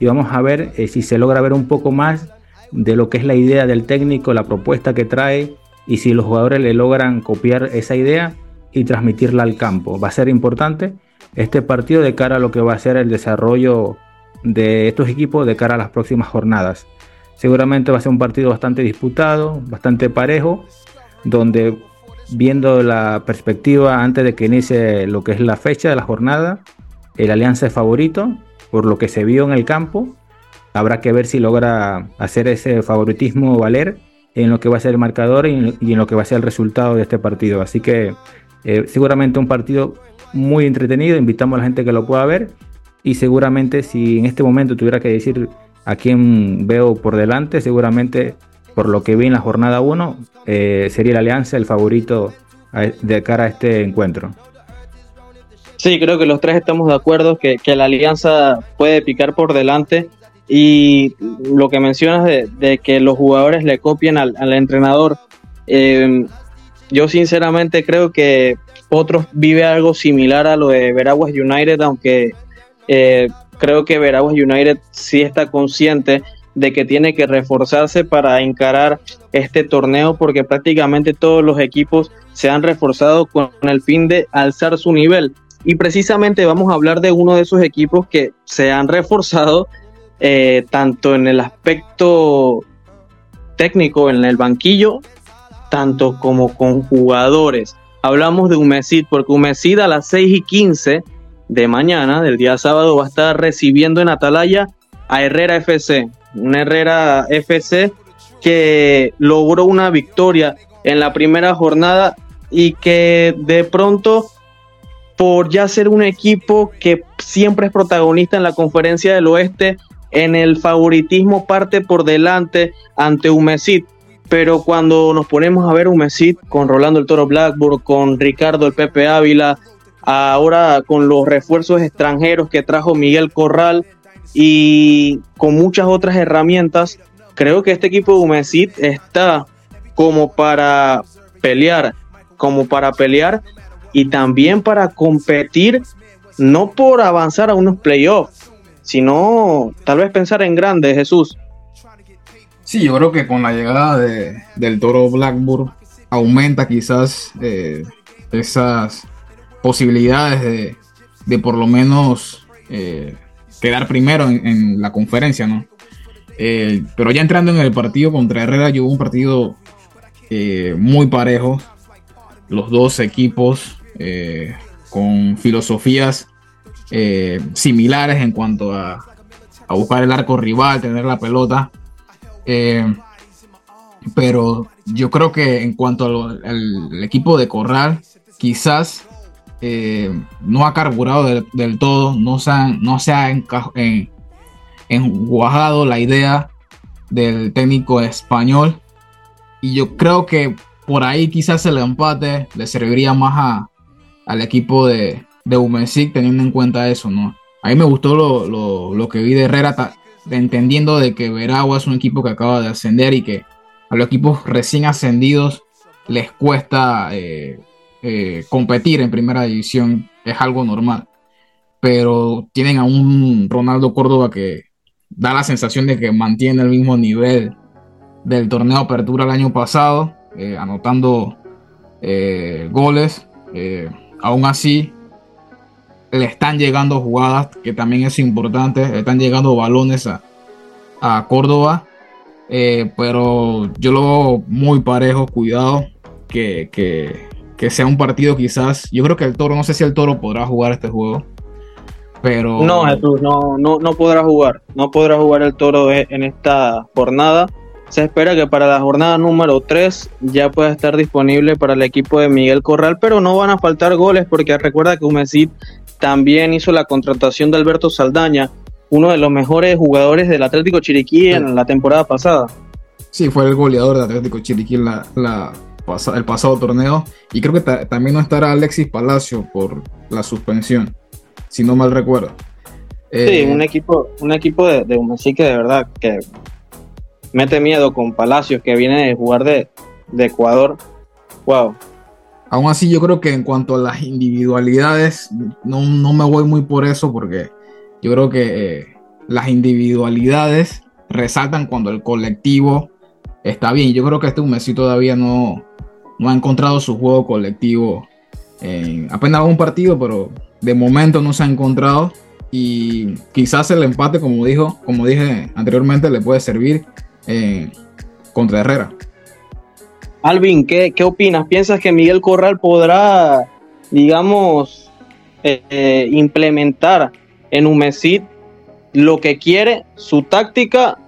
y vamos a ver eh, si se logra ver un poco más de lo que es la idea del técnico, la propuesta que trae y si los jugadores le logran copiar esa idea y transmitirla al campo. Va a ser importante este partido de cara a lo que va a ser el desarrollo de estos equipos de cara a las próximas jornadas. Seguramente va a ser un partido bastante disputado, bastante parejo, donde viendo la perspectiva antes de que inicie lo que es la fecha de la jornada, el Alianza es favorito por lo que se vio en el campo. Habrá que ver si logra hacer ese favoritismo valer en lo que va a ser el marcador y en, lo que va a ser el resultado de este partido. Así que eh, seguramente un partido muy entretenido, invitamos a la gente que lo pueda ver y seguramente si en este momento tuviera que decir a quién veo por delante, seguramente por lo que vi en la jornada 1, eh, sería la Alianza el favorito de cara a este encuentro. Sí, creo que los tres estamos de acuerdo que, la Alianza puede picar por delante y lo que mencionas de, que los jugadores le copien al, entrenador, eh, yo sinceramente creo que otros vive algo similar a lo de Veraguas United, aunque eh, creo que Veraguas United sí está consciente de que tiene que reforzarse para encarar este torneo porque prácticamente todos los equipos se han reforzado con el fin de alzar su nivel. Y precisamente vamos a hablar de uno de esos equipos que se han reforzado eh, tanto en el aspecto técnico, en el banquillo, tanto como con jugadores. Hablamos de Humesid, porque Humesid a las 6 y 15 de mañana, del día sábado, va a estar recibiendo en Atalaya a Herrera FC. Un Herrera FC que logró una victoria en la primera jornada y que de pronto, por ya ser un equipo que siempre es protagonista en la conferencia del oeste, en el favoritismo parte por delante ante Humesid pero cuando nos ponemos a ver un Mesit con Rolando el Toro Blackburn, con Ricardo el Pepe Ávila, ahora con los refuerzos extranjeros que trajo Miguel Corral y con muchas otras herramientas, creo que este equipo de Humesit está como para pelear, como para pelear y también para competir, no por avanzar a unos playoffs, sino tal vez pensar en grande, Jesús. Sí, yo creo que con la llegada de, del toro Blackburn aumenta quizás eh, esas posibilidades de, por lo menos eh, quedar primero en, la conferencia, ¿no? Eh, pero ya entrando en el partido contra Herrera, yo hubo un partido muy parejo. Los dos equipos con filosofías similares en cuanto a, a buscar el arco rival, tener la pelota. Eh, pero yo creo que en cuanto al, equipo de Corral, quizás eh, no ha carburado del, todo, no se, ha enguajado la idea del técnico español. Y yo creo que por ahí quizás el empate le serviría más al equipo de, de teniendo en cuenta eso, ¿no? A mí me gustó lo, lo que vi de Herrera entendiendo de que Veragua es un equipo que acaba de ascender y que a los equipos recién ascendidos les cuesta eh, eh, competir en primera división, es algo normal. Pero tienen a un Ronaldo Córdoba que da la sensación de que mantiene el mismo nivel del torneo Apertura el año pasado, eh, anotando goles. aún así, le están llegando jugadas, que también es importante, le están llegando balones a, Córdoba, eh, pero yo lo veo muy parejo, cuidado, que, sea un partido quizás, yo creo que el toro, no sé si el toro podrá jugar este juego, pero... No, Jesús, no, no, no podrá jugar, no podrá jugar el toro en esta jornada. Se espera que para la jornada número 3 ya pueda estar disponible para el equipo de Miguel Corral, pero no van a faltar goles porque recuerda que Humesit también hizo la contratación de Alberto Saldaña, uno de los mejores jugadores del Atlético Chiriquí en la temporada pasada. Sí, fue el goleador del Atlético Chiriquí en la, el pasado torneo. Y creo que también no estará Alexis Palacio por la suspensión, si no mal recuerdo. sí, eh, un equipo, un equipo de, de que de verdad que mete miedo con Palacios que viene de jugar de, de Ecuador. Wow. Aún así, yo creo que en cuanto a las individualidades, no, no me voy muy por eso porque yo creo que eh, las individualidades resaltan cuando el colectivo está bien. Yo creo que este Messi todavía no, no ha encontrado su juego colectivo. apenas un partido, pero de momento no se ha encontrado. Y quizás el empate, como dijo, como dije anteriormente, le puede servir eh, contra Herrera. Alvin, ¿qué, opinas? ¿Piensas que Miguel Corral podrá, digamos, eh, eh, implementar en Humesit lo que quiere, su táctica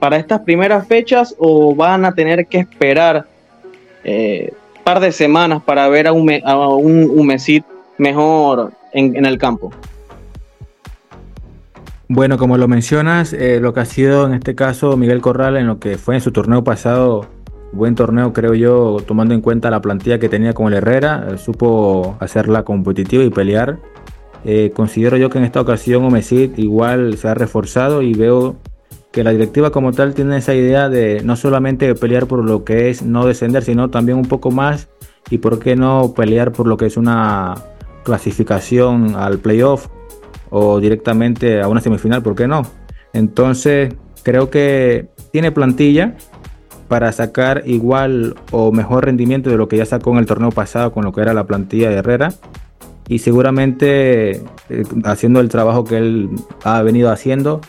para estas primeras fechas o van a tener que esperar un par de semanas para ver a un, a mejor en el campo? Bueno, como lo mencionas, eh, lo que ha sido en este caso Miguel Corral en lo que fue en su torneo pasado, buen torneo creo yo, tomando en cuenta la plantilla que tenía con el Herrera, supo hacerla competitiva y pelear. Eh, considero yo que en esta ocasión Omesid igual se ha reforzado y veo que la directiva como tal tiene esa idea de no solamente pelear por lo que es no descender, sino también un poco más y por qué no pelear por lo que es una clasificación al playoff o directamente a una semifinal, ¿por qué no? Entonces, creo que tiene plantilla para sacar igual o mejor rendimiento de lo que ya sacó en el torneo pasado con lo que era la plantilla de Herrera. Y seguramente eh, haciendo el trabajo que él ha venido haciendo,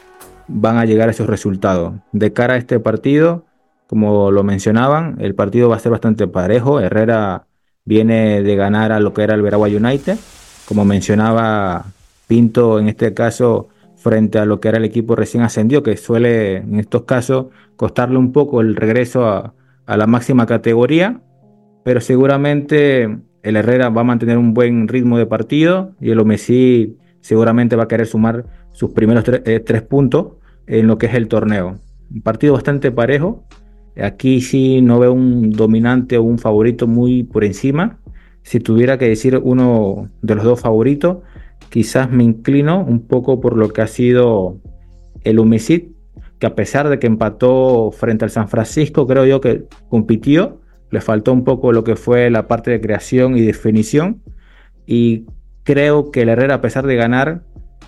van a llegar a esos resultados. De cara a este partido, como lo mencionaban, el partido va a ser bastante parejo. Herrera viene de ganar a lo que era el Veragua United. Como mencionaba Pinto en este caso frente a lo que era el equipo recién ascendido, que suele en estos casos costarle un poco el regreso a, la máxima categoría, pero seguramente el Herrera va a mantener un buen ritmo de partido y el Omesí seguramente va a querer sumar sus primeros eh, tres puntos en lo que es el torneo. Un partido bastante parejo. Aquí sí no veo un dominante o un favorito muy por encima. Si tuviera que decir uno de los dos favoritos, quizás me inclino un poco por lo que ha sido el Humesit, que a pesar de que empató frente al San Francisco, creo yo que compitió, le faltó un poco lo que fue la parte de creación y definición, y creo que el Herrera, a pesar de ganar,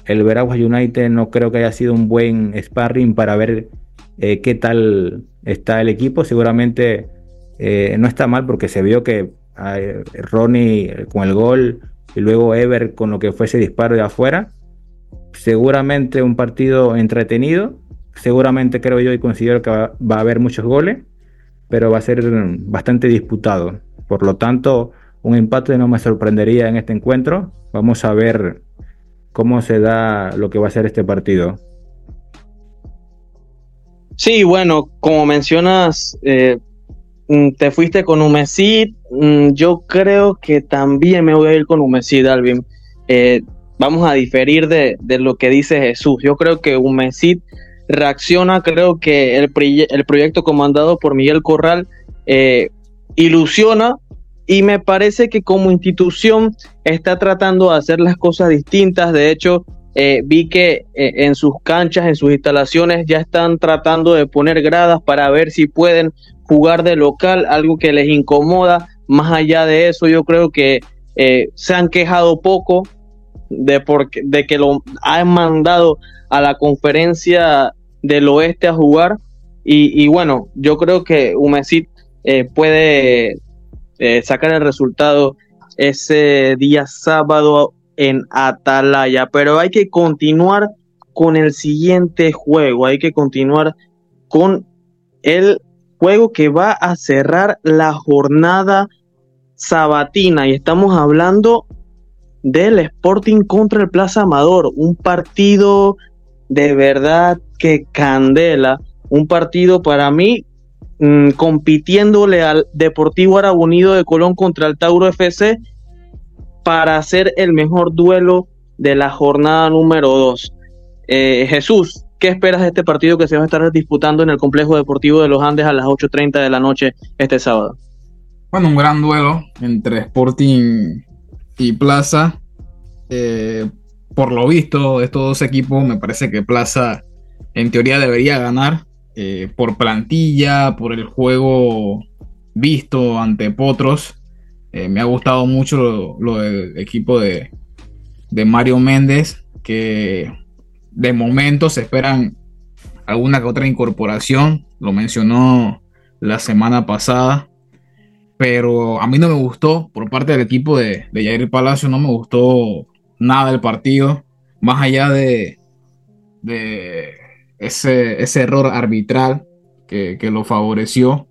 el Veraguas United no creo que haya sido un buen sparring para ver eh, qué tal está el equipo, seguramente eh, no está mal porque se vio que eh, Ronnie con el gol y luego Ever con lo que fue ese disparo de afuera. Seguramente un partido entretenido, seguramente creo yo y considero que va, a haber muchos goles, pero va a ser bastante disputado. Por lo tanto, un empate no me sorprendería en este encuentro. Vamos a ver cómo se da lo que va a ser este partido. Sí, bueno, como mencionas, eh, Mm, te fuiste con Humesid, mm, yo creo que también me voy a ir con Humesid, Alvin. Eh, vamos a diferir de, lo que dice Jesús. Yo creo que Humesid reacciona, creo que el, el proyecto comandado por Miguel Corral eh, ilusiona y me parece que como institución está tratando de hacer las cosas distintas. De hecho, eh, vi que en sus canchas, en sus instalaciones, ya están tratando de poner gradas para ver si pueden jugar de local, algo que les incomoda. Más allá de eso, yo creo que eh, se han quejado poco de, porque, de que lo han mandado a la conferencia del oeste a jugar. Y, bueno, yo creo que Humesit eh, puede eh, sacar el resultado ese día sábado en Atalaya. Pero hay que continuar con el siguiente juego. Hay que continuar con el juego que va a cerrar la jornada sabatina y estamos hablando del Sporting contra el Plaza Amador, un partido de verdad que candela, un partido para mí mm, compitiéndole al Deportivo Árabe Unido de Colón contra el Tauro FC para hacer el mejor duelo de la jornada número 2. Eh, Jesús, ¿Qué esperas de este partido que se va a estar disputando en el Complejo Deportivo de los Andes a las 8.30 de la noche este sábado? Bueno, un gran duelo entre Sporting y Plaza. Eh, por lo visto, estos dos equipos, me parece que Plaza en teoría debería ganar. eh, por plantilla, por el juego visto ante Potros. Eh, me ha gustado mucho lo, del equipo de, de, Mario Méndez, que de momento se esperan alguna que otra incorporación. Lo mencionó la semana pasada. Pero a mí no me gustó, por parte del equipo de, de Jair Palacio, no me gustó nada el partido. Más allá de, ese, error arbitral que, lo favoreció,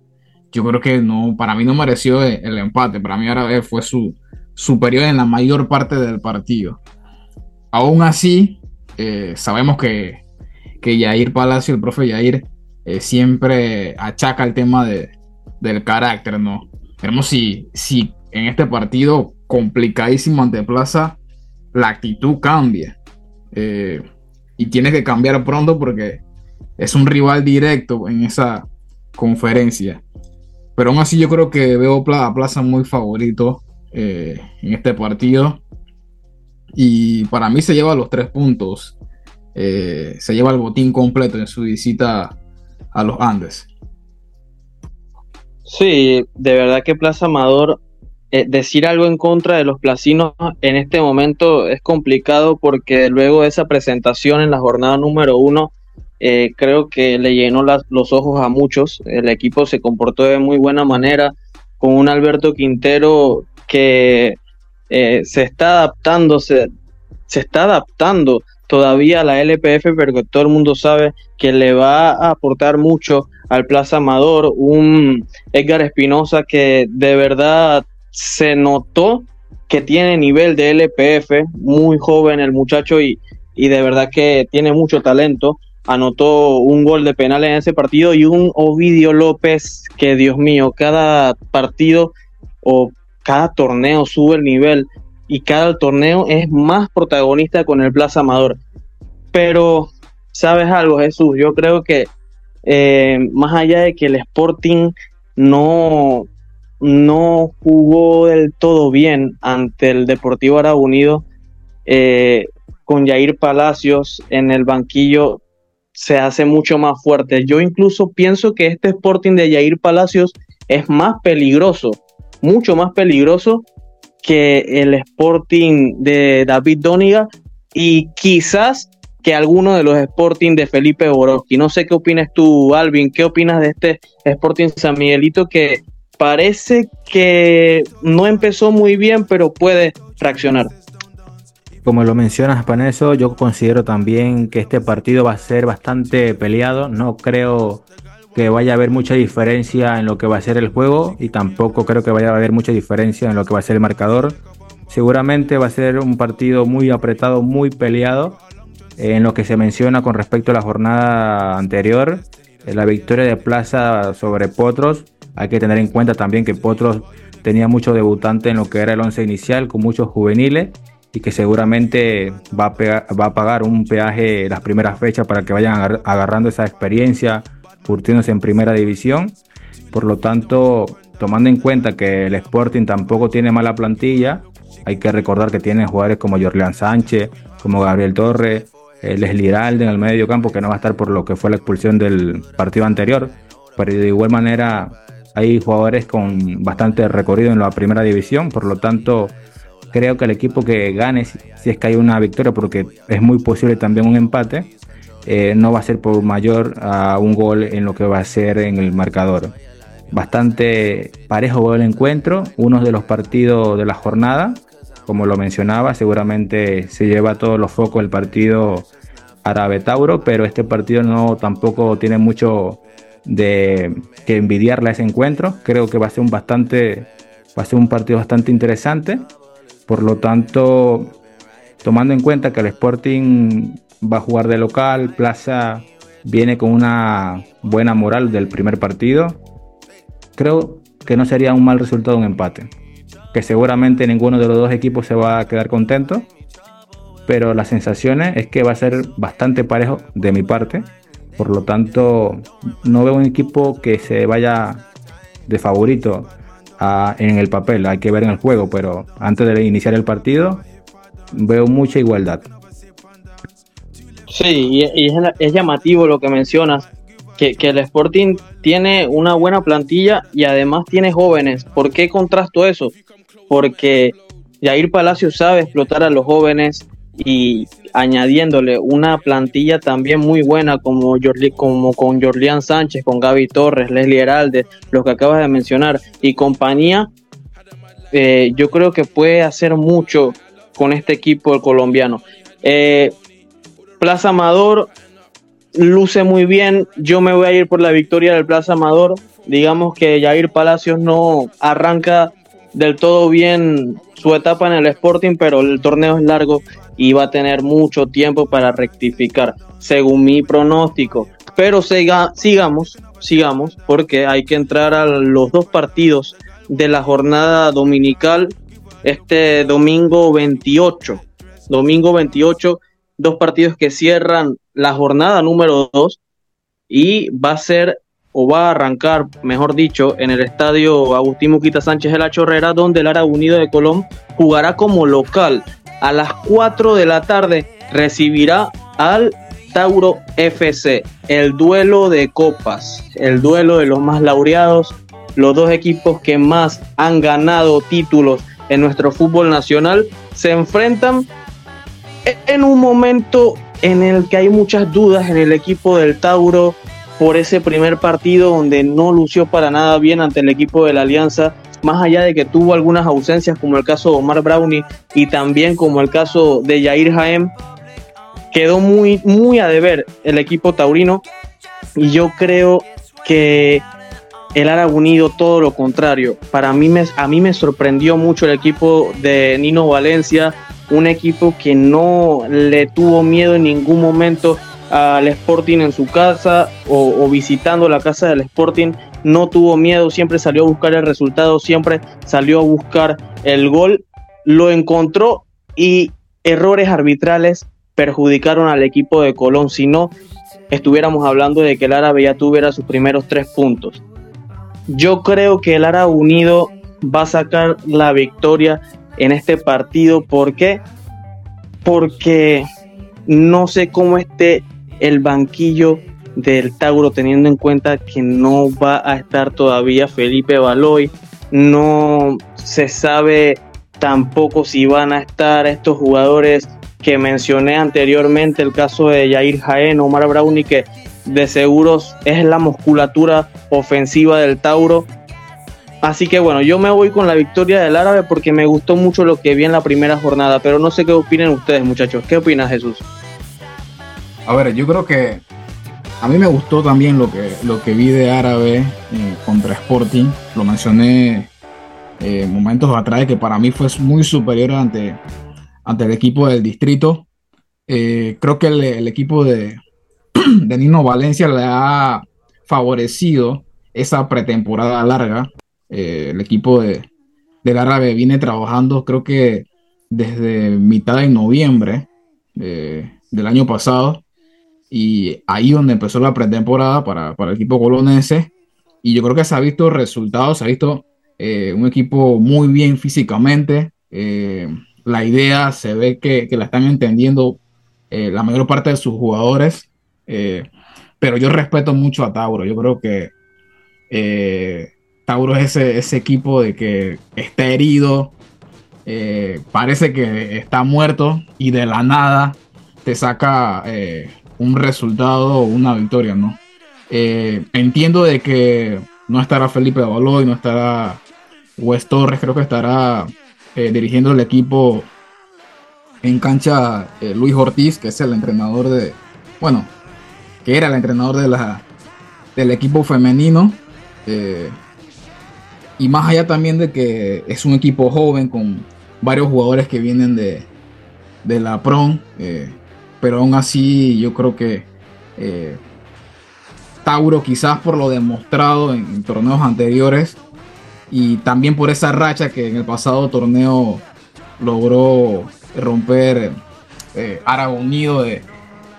yo creo que no, para mí no mereció el, empate. Para mí ahora fue su superior en la mayor parte del partido. Aún así, eh, sabemos que, que Yair Palacio, el profe Yair, eh, siempre achaca el tema de, del carácter, ¿no? Si, si en este partido complicadísimo ante Plaza la actitud cambia. Eh, y tiene que cambiar pronto porque es un rival directo en esa conferencia. Pero aún así yo creo que veo a Plaza muy favorito eh, en este partido. Y para mí se lleva los tres puntos. Eh, se lleva el botín completo en su visita a los Andes. Sí, de verdad que Plaza Amador eh, decir algo en contra de los placinos en este momento es complicado porque luego de esa presentación en la jornada número uno, eh, creo que le llenó los ojos a muchos. El equipo se comportó de muy buena manera con un Alberto Quintero que eh, se está adaptando, se, se está adaptando todavía a la LPF, pero todo el mundo sabe que le va a aportar mucho al Plaza Amador, un Edgar Espinosa que de verdad se notó que tiene nivel de LPF, muy joven el muchacho y, y de verdad que tiene mucho talento. Anotó un gol de penal en ese partido y un Ovidio López que, Dios mío, cada partido o cada torneo sube el nivel y cada torneo es más protagonista con el Plaza Amador. Pero, ¿sabes algo, Jesús? Yo creo que eh, más allá de que el Sporting no, no jugó del todo bien ante el Deportivo Árabe Unido. Eh, con Jair Palacios en el banquillo se hace mucho más fuerte. Yo incluso pienso que este Sporting de Jair Palacios es más peligroso, mucho más peligroso que el Sporting de David Doniga y quizás que alguno de los Sporting de Felipe Borowski. No sé qué opinas tú, Alvin, qué opinas de este Sporting San Miguelito que parece que no empezó muy bien, pero puede reaccionar. Como lo mencionas, Paneso, yo considero también que este partido va a ser bastante peleado. No creo que vaya a haber mucha diferencia en lo que va a ser el juego y tampoco creo que vaya a haber mucha diferencia en lo que va a ser el marcador. Seguramente va a ser un partido muy apretado, muy peleado. En lo que se menciona con respecto a la jornada anterior, la victoria de Plaza sobre Potros hay que tener en cuenta también que Potros tenía muchos debutantes en lo que era el once inicial, con muchos juveniles, y que seguramente va a, pagar un peaje las primeras fechas para que vayan agarrando esa experiencia, curtiéndose en primera división. Por lo tanto, tomando en cuenta que el Sporting tampoco tiene mala plantilla, hay que recordar que tiene jugadores como Jorleán Sánchez, como Gabriel Torres, Leslie Hiralde en el medio campo, que no va a estar por lo que fue la expulsión del partido anterior. Pero de igual manera, hay jugadores con bastante recorrido en la primera división, por lo tanto creo que el equipo que gane, si es que hay una victoria, porque es muy posible también un empate, eh, no va a ser por mayor a un gol en lo que va a ser en el marcador. Bastante parejo el encuentro, uno de los partidos de la jornada, como lo mencionaba, seguramente se lleva todos los focos el partido Árabe Tauro, pero este partido no tampoco tiene mucho de que envidiarle ese encuentro. Creo que va a ser un bastante, va a ser un partido bastante interesante. Por lo tanto, tomando en cuenta que el Sporting va a jugar de local, Plaza viene con una buena moral del primer partido, creo que no sería un mal resultado un empate. Que seguramente ninguno de los dos equipos se va a quedar contento, pero las sensaciones es que va a ser bastante parejo de mi parte por lo tanto, no veo un equipo que se vaya de favorito en el papel. Hay que ver en el juego, pero antes de iniciar el partido, veo mucha igualdad. Sí, y, es, llamativo lo que mencionas, que, el Sporting tiene una buena plantilla y además tiene jóvenes. ¿Por qué contrasto eso? Porque Jair Palacio sabe explotar a los jóvenes y añadiéndole una plantilla también muy buena como, como con Jorlián Sánchez, con Gaby Torres, Leslie Heralde, los que acabas de mencionar, y compañía, eh, yo creo que puede hacer mucho con este equipo colombiano. Eh, Plaza Amador luce muy bien. Yo me voy a ir por la victoria del Plaza Amador. Digamos que Jair Palacios no arranca del todo bien su etapa en el Sporting, pero el torneo es largo va a tener mucho tiempo para rectificar, según mi pronóstico. Pero sigamos, sigamos, porque hay que entrar a los dos partidos de la jornada dominical este domingo 28. Domingo 28, dos partidos que cierran la jornada número 2 y va a ser o va a arrancar, mejor dicho, en el estadio Agustín Muquita Sánchez de la Chorrera, donde el Ara Unido de Colón jugará como local. A las 4 de la tarde recibirá al Tauro FC, el duelo de copas, el duelo de los más laureados, los dos equipos que más han ganado títulos en nuestro fútbol nacional, se enfrentan en un momento en el que hay muchas dudas en el equipo del Tauro por ese primer partido donde no lució para nada bien ante el equipo de la Alianza, más allá de que tuvo algunas ausencias como el caso de Omar Brownie y también como el caso de Yair Jaem, quedó muy, muy a deber el equipo taurino y yo creo que el Árabe Unido todo lo contrario. Para mí me, a mí me sorprendió mucho el equipo de Nino Valencia, un equipo que no le tuvo miedo en ningún momento al Sporting en su casa o, visitando la casa del Sporting, no tuvo miedo, siempre salió a buscar el resultado, siempre salió a buscar el gol, lo encontró y errores arbitrales perjudicaron al equipo de Colón, si no estuviéramos hablando de que el árabe ya tuviera sus primeros tres puntos. Yo creo que el árabe unido va a sacar la victoria en este partido. ¿Por qué? Porque no sé cómo esté el banquillo del Tauro teniendo en cuenta que no va a estar todavía Felipe Baloy. No se sabe tampoco si van a estar estos jugadores que mencioné anteriormente, el caso de Jair Jaén, Omar Brownie, que de seguros es la musculatura ofensiva del Tauro Así que bueno, yo me voy con la victoria del árabe porque me gustó mucho lo que vi en la primera jornada, pero no sé qué opinan ustedes muchachos. ¿Qué opinas Jesús? A ver, yo creo que a mí me gustó también lo que, lo que vi de árabe eh, contra Sporting. Lo mencioné eh, momentos atrás que para mí fue muy superior ante, ante el equipo del distrito. Eh, creo que el, equipo de, de Nino Valencia le ha favorecido esa pretemporada larga el equipo de, del Árabe viene trabajando, creo que desde mitad de noviembre del año pasado. Y ahí donde empezó la pretemporada para, para el equipo colonense. Y yo creo que se ha visto resultados, se ha visto eh, un equipo muy bien físicamente. la idea se ve que, que la están entendiendo la mayor parte de sus jugadores. pero yo respeto mucho a Tauro. Yo creo que Tauro es ese, equipo de que está herido, eh, parece que está muerto y de la nada te saca eh, un resultado una victoria, ¿no? Eh, entiendo de que no estará Felipe Baloy, no estará West Torres, creo que estará dirigiendo el equipo en cancha Luis Ortiz, que es el entrenador de, bueno, que era el entrenador de la, del equipo femenino. Y más allá también de que es un equipo joven con varios jugadores que vienen de, la PRON, eh, pero aún así yo creo que eh, Tauro quizás por lo demostrado en, torneos anteriores y también por esa racha que en el pasado torneo logró romper eh, Unido de,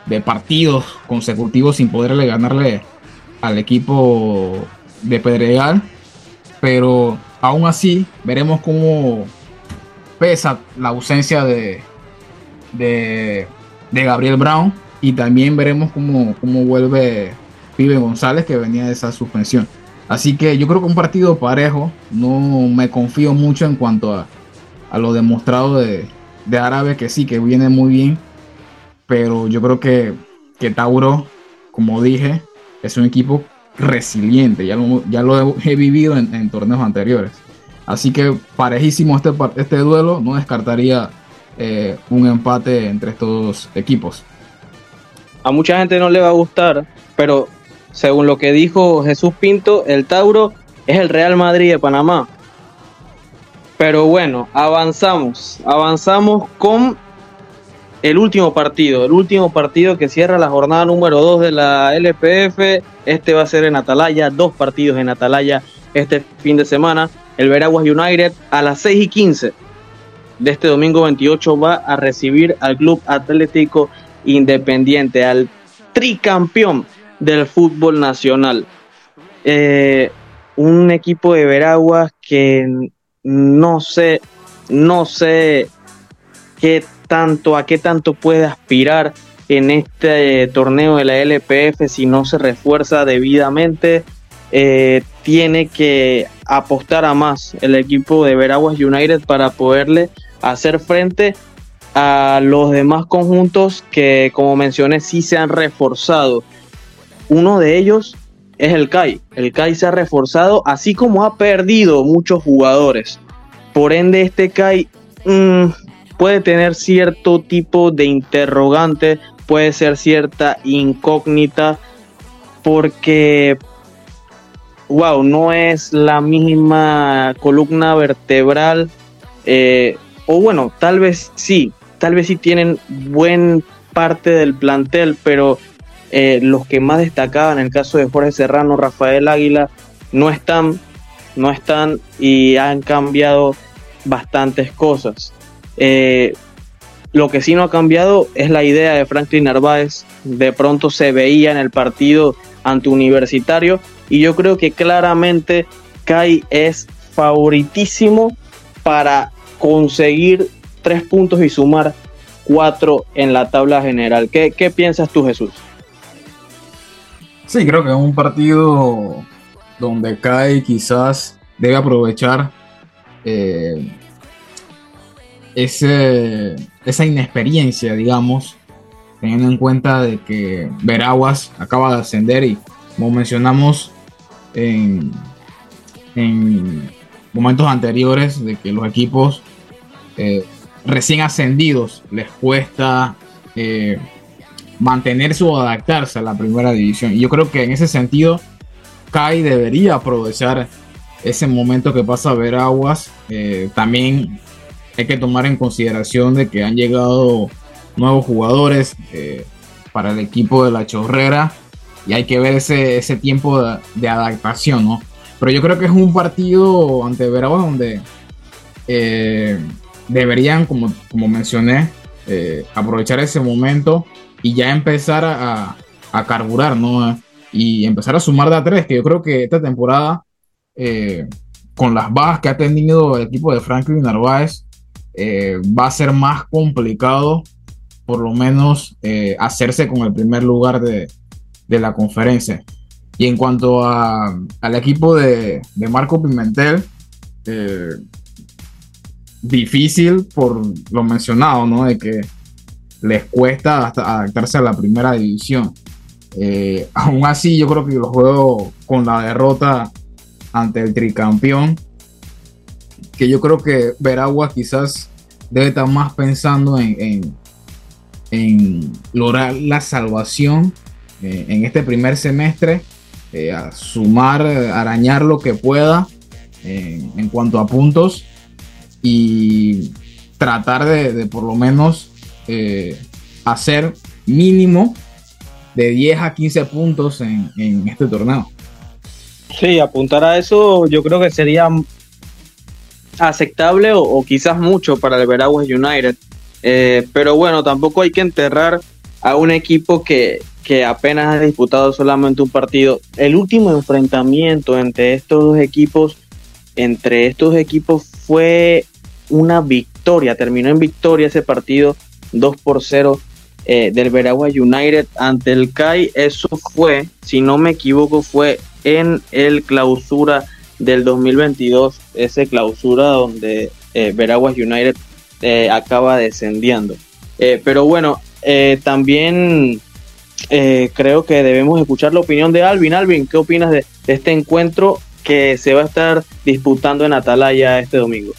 de partidos consecutivos sin poderle ganarle al equipo de Pedregal pero aún así veremos cómo pesa la ausencia de, Gabriel Brown y también veremos cómo, vuelve Pibe González que venía de esa suspensión. Así que yo creo que un partido parejo, no me confío mucho en cuanto a, a lo demostrado de, de Árabe, que sí, que viene muy bien, pero yo creo que, que Tauro, como dije, es un equipo resiliente, ya lo, ya lo he, vivido en, torneos anteriores. Así que parejísimo este, este duelo, no descartaría eh, un empate entre estos equipos. A mucha gente no le va a gustar, pero según lo que dijo Jesús Pinto, el Tauro es el Real Madrid de Panamá. Pero bueno, avanzamos, avanzamos con el último partido, el último partido que cierra la jornada número 2 de la LPF. Este va a ser en Atalaya, dos partidos en Atalaya este fin de semana. El Veraguas United a las 6 y 15 de este domingo 28 va a recibir al Club Atlético Independiente, al tricampeón del fútbol nacional. Eh, un equipo de Veraguas que no sé, no sé qué tanto, a qué tanto puede aspirar en este torneo de la LPF si no se refuerza debidamente. Eh, tiene que apostar a más el equipo de Veraguas United para poderle hacer frente a los demás conjuntos que, como mencioné, sí se han reforzado. Uno de ellos es el CAI. El CAI se ha reforzado, así como ha perdido muchos jugadores. Por ende, este CAI mm, puede tener cierto tipo de interrogante, puede ser cierta incógnita, porque, wow, no es la misma columna vertebral, eh, o bueno, tal vez sí, tal vez sí tienen buen parte del plantel, pero eh, los que más destacaban, en el caso de Jorge Serrano, Rafael Águila, no están, no están y han cambiado bastantes cosas. Eh, lo que sí no ha cambiado es la idea de Franklin Narváez. De pronto se veía en el partido ante Universitario y yo creo que claramente Kai es favoritísimo para conseguir tres puntos y sumar cuatro en la tabla general. ¿Qué, piensas tú, Jesús? Sí, creo que es un partido donde Kai quizás debe aprovechar eh, ese, esa inexperiencia, digamos, teniendo en cuenta de que Veraguas acaba de ascender y como mencionamos en, momentos anteriores de que los equipos eh, recién ascendidos les cuesta eh, mantenerse o adaptarse a la primera división. Y yo creo que en ese sentido, Kai debería aprovechar ese momento que pasa a Veraguas. Eh, también hay que tomar en consideración de que han llegado nuevos jugadores para el equipo de la Chorrera y hay que ver ese, ese tiempo de, adaptación, ¿no? Pero yo creo que es un partido ante Veraguas donde eh, deberían, como, como mencioné, eh, aprovechar ese momento y ya empezar a, a, carburar, ¿no? Y empezar a sumar de a tres, que yo creo que esta temporada, con las bajas que ha tenido el equipo de Franklin Narváez, eh, va a ser más complicado, por lo menos, eh, hacerse con el primer lugar de, la conferencia. Y en cuanto al equipo de, Marco Pimentel, eh, difícil por lo mencionado, ¿no? De que les cuesta adaptarse a la primera división. aún así, yo creo que los juego con la derrota ante el tricampeón que yo creo que Veragua quizás debe estar más pensando en, en, lograr la salvación eh, en este primer semestre, eh, a sumar, arañar lo que pueda eh, en cuanto a puntos y tratar de, por lo menos hacer mínimo de 10 a 15 puntos en, en este torneo. Sí, apuntar a eso yo creo que sería aceptable o, quizás mucho para el Veraguas United. Eh, pero bueno, tampoco hay que enterrar a un equipo que, que apenas ha disputado solamente un partido. El último enfrentamiento entre estos dos equipos, entre estos equipos fue una victoria, terminó en victoria ese partido 2 por 0 eh, del Veraguas United ante el CAI. Eso fue, si no me equivoco, fue en el clausura del 2022, ese clausura donde eh, Veraguas United eh, acaba descendiendo. pero bueno, también creo que debemos escuchar la opinión de Alvin. Alvin, ¿qué opinas de este encuentro que se va a estar disputando en Atalaya este domingo?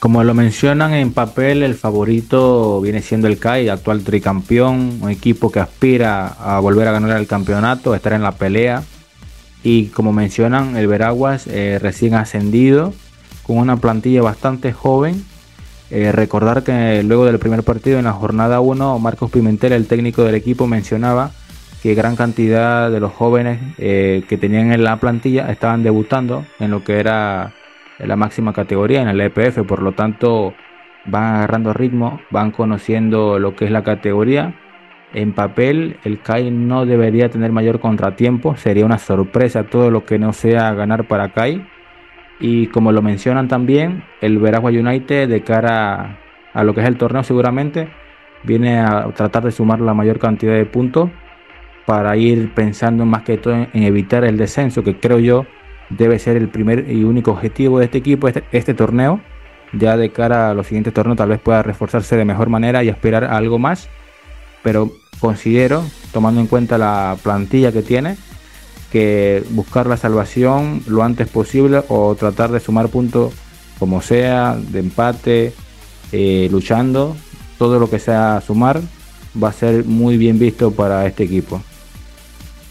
Como lo mencionan en papel, el favorito viene siendo el CAI, actual tricampeón, un equipo que aspira a volver a ganar el campeonato, a estar en la pelea. Y como mencionan, el Veraguas eh, recién ascendido, con una plantilla bastante joven. Eh, recordar que luego del primer partido en la jornada 1, Marcos Pimentel, el técnico del equipo, mencionaba que gran cantidad de los jóvenes eh, que tenían en la plantilla estaban debutando en lo que era la máxima categoría, en el EPF, por lo tanto van agarrando ritmo, van conociendo lo que es la categoría. En papel, el CAI no debería tener mayor contratiempo, sería una sorpresa todo lo que no sea ganar para CAI. Y como lo mencionan también, el Veragua United de cara a lo que es el torneo seguramente viene a tratar de sumar la mayor cantidad de puntos para ir pensando más que todo en evitar el descenso, que creo yo debe ser el primer y único objetivo de este equipo, este, este, torneo. Ya de cara a los siguientes torneos tal vez pueda reforzarse de mejor manera y aspirar a algo más. Pero considero, tomando en cuenta la plantilla que tiene, que buscar la salvación lo antes posible o tratar de sumar puntos como sea, de empate, eh, luchando, todo lo que sea sumar va a ser muy bien visto para este equipo.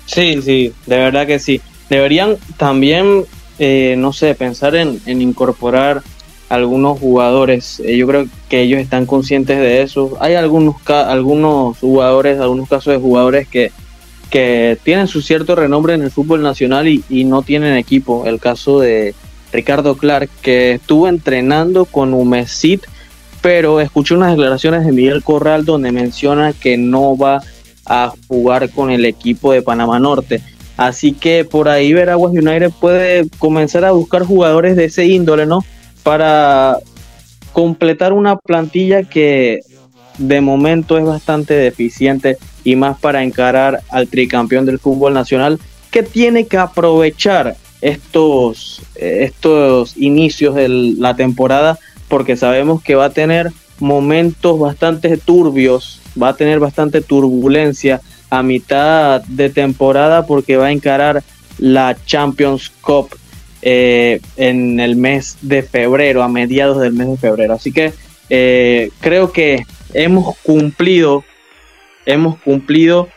Sí, sí, de verdad que sí. Deberían también, eh, no sé, pensar en, incorporar algunos jugadores. Eh, yo creo que ellos están conscientes de eso. Hay algunos, algunos jugadores, algunos casos de jugadores que, que tienen su cierto renombre en el fútbol nacional y, y no tienen equipo. El caso de Ricardo Clark, que estuvo entrenando con Humesit, pero escuché unas declaraciones de Miguel Corral donde menciona que no va a jugar con el equipo de Panamá Norte. Así que por ahí Veraguas United puede comenzar a buscar jugadores de ese índole, ¿no? Para completar una plantilla que de momento es bastante deficiente y más para encarar al tricampeón del fútbol nacional que tiene que aprovechar estos, estos inicios de la temporada porque sabemos que va a tener momentos bastante turbios, va a tener bastante turbulencia a mitad de temporada porque va a encarar la Champions Cup eh, en el mes de febrero, a mediados del mes de febrero. Así que eh, creo que hemos cumplido, hemos cumplido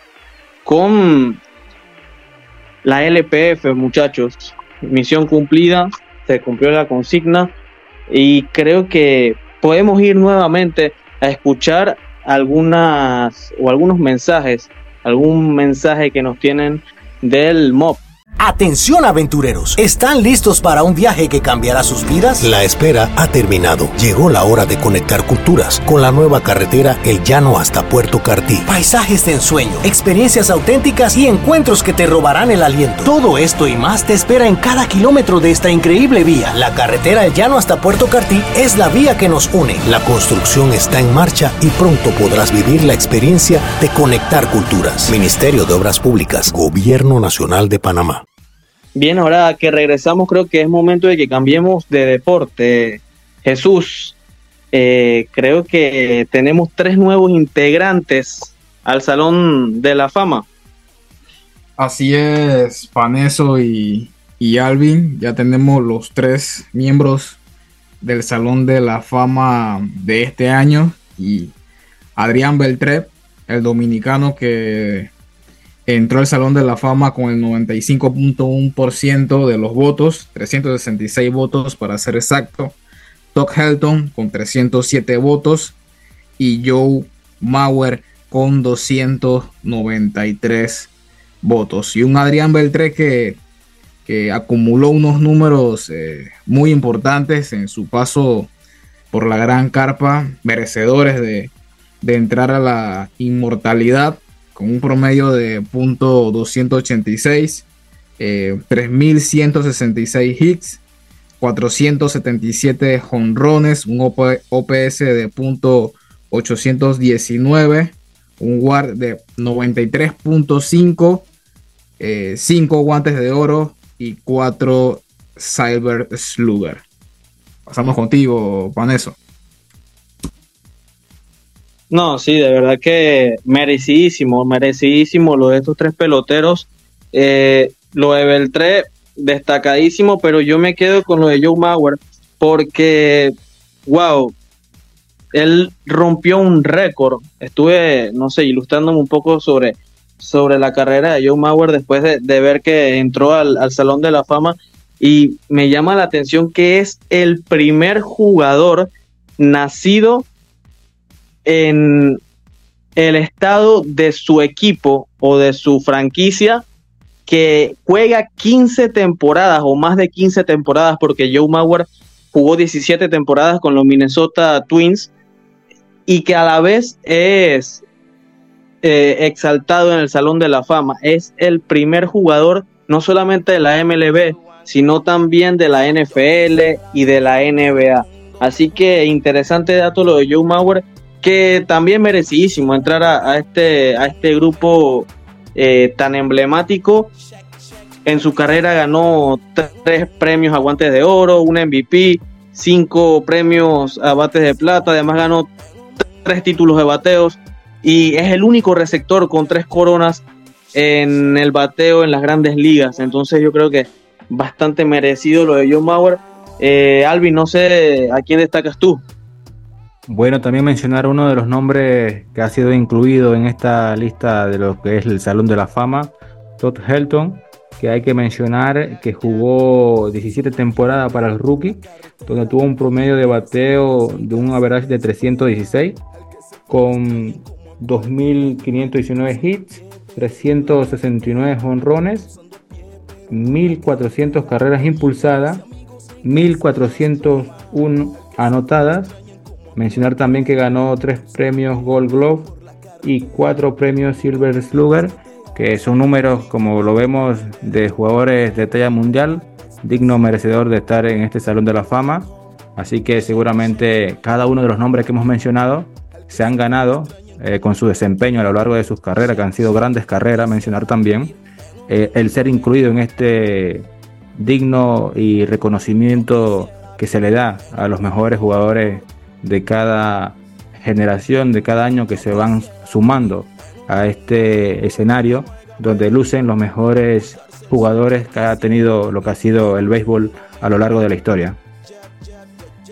con la LPF, muchachos. Misión cumplida, se cumplió la consigna y creo que podemos ir nuevamente a escuchar algunas o algunos mensajes algún mensaje que nos tienen del MOB Atención aventureros, ¿están listos para un viaje que cambiará sus vidas? La espera ha terminado. Llegó la hora de conectar culturas con la nueva carretera El Llano hasta Puerto Cartí. Paisajes de ensueño, experiencias auténticas y encuentros que te robarán el aliento. Todo esto y más te espera en cada kilómetro de esta increíble vía. La carretera El Llano hasta Puerto Cartí es la vía que nos une. La construcción está en marcha y pronto podrás vivir la experiencia de conectar culturas. Ministerio de Obras Públicas, Gobierno Nacional de Panamá. Bien, ahora que regresamos, creo que es momento de que cambiemos de deporte. Jesús, eh, creo que tenemos tres nuevos integrantes al Salón de la Fama. Así es, Paneso y, y Alvin, ya tenemos los tres miembros del Salón de la Fama de este año y Adrián Beltrep, el dominicano que entró al Salón de la Fama con el 95.1% de los votos, 366 votos para ser exacto. Doc Helton con 307 votos y Joe Mauer con 293 votos. Y un Adrián Beltré que, que acumuló unos números eh, muy importantes en su paso por la gran carpa, merecedores de, de entrar a la inmortalidad con un promedio de punto 286, 3166 hits, 477 jonrones, un OPS de punto 819, un guard de 93.5, 5 eh, guantes de oro y 4 Silver Slugger. Pasamos contigo, Paneso. No, sí, de verdad que merecidísimo, merecidísimo lo de estos tres peloteros. Eh, lo de Beltré, destacadísimo, pero yo me quedo con lo de Joe Mauer porque, wow, él rompió un récord. Estuve, no sé, ilustrándome un poco sobre, sobre la carrera de Joe Mauer después de, ver que entró al, al, Salón de la Fama y me llama la atención que es el primer jugador nacido en el estado de su equipo o de su franquicia que juega 15 temporadas o más de 15 temporadas porque Joe Mauer jugó 17 temporadas con los Minnesota Twins y que a la vez es eh, exaltado en el Salón de la Fama. Es el primer jugador no solamente de la MLB, sino también de la NFL y de la NBA. Así que interesante dato lo de Joe Mauer que también merecidísimo entrar a, este, a este grupo eh, tan emblemático. En su carrera ganó tres premios a guantes de oro, un MVP, cinco premios a bates de plata, además ganó tres títulos de bateos y es el único receptor con tres coronas en el bateo en las grandes ligas. Entonces yo creo que bastante merecido lo de John Mauer. Eh, Alvin, no sé a quién destacas tú. Bueno, también mencionar uno de los nombres que ha sido incluido en esta lista de lo que es el Salón de la Fama, Todd Helton, que hay que mencionar que jugó 17 temporadas para el rookie, donde tuvo un promedio de bateo de un average de 316, con 2.519 hits, 369 honrones, 1.400 carreras impulsadas, 1.401 anotadas Mencionar también que ganó tres premios Gold Glove y cuatro premios Silver Slugger, que son números, como lo vemos, de jugadores de talla mundial, digno merecedor de estar en este Salón de la Fama. Así que seguramente cada uno de los nombres que hemos mencionado se han ganado eh, con su desempeño a lo largo de sus carreras, que han sido grandes carreras, mencionar también, eh, el ser incluido en este digno y reconocimiento que se le da a los mejores jugadores de cada generación, de cada año que se van sumando a este escenario donde lucen los mejores jugadores que ha tenido lo que ha sido el béisbol a lo largo de la historia.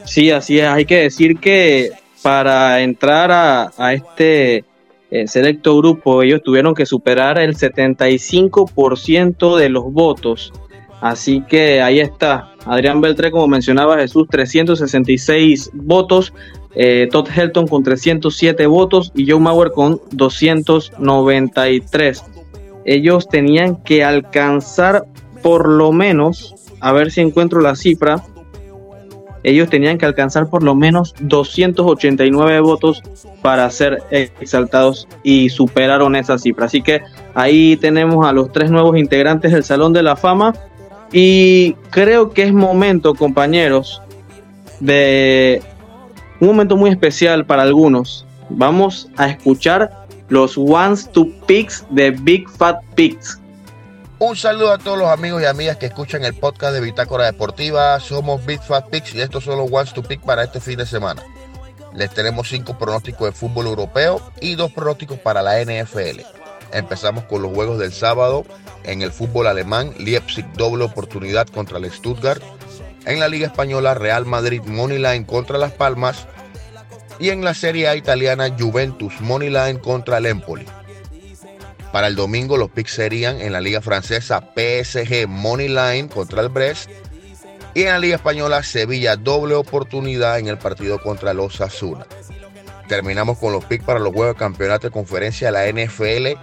Sí, así es. Hay que decir que para entrar a, este eh, selecto grupo, ellos tuvieron que superar el 75% de los votos. Así que ahí está. Adrián Beltré, como mencionaba Jesús, 366 votos. Eh, Todd Helton con 307 votos y Joe Mauer con 293. Ellos tenían que alcanzar por lo menos, a ver si encuentro la cifra, ellos tenían que alcanzar por lo menos 289 votos para ser exaltados y superaron esa cifra. Así que ahí tenemos a los tres nuevos integrantes del Salón de la Fama y creo que es momento, compañeros, de un momento muy especial para algunos. Vamos a escuchar los Ones to Picks de Big Fat Picks. Un saludo a todos los amigos y amigas que escuchan el podcast de Bitácora Deportiva. Somos Big Fat Picks y estos son los Ones to Pick para este fin de semana. Les tenemos cinco pronósticos de fútbol europeo y dos pronósticos para la NFL. Empezamos con los juegos del sábado en el fútbol alemán, Leipzig doble oportunidad contra el Stuttgart. En la Liga Española, Real Madrid Moneyline contra Las Palmas. Y en la Serie A italiana, Juventus Moneyline contra el Empoli. Para el domingo, los picks serían en la Liga Francesa, PSG Moneyline contra el Brest. Y en la Liga Española, Sevilla doble oportunidad en el partido contra los Osasuna. Terminamos con los picks para los juegos de campeonato de conferencia de la NFL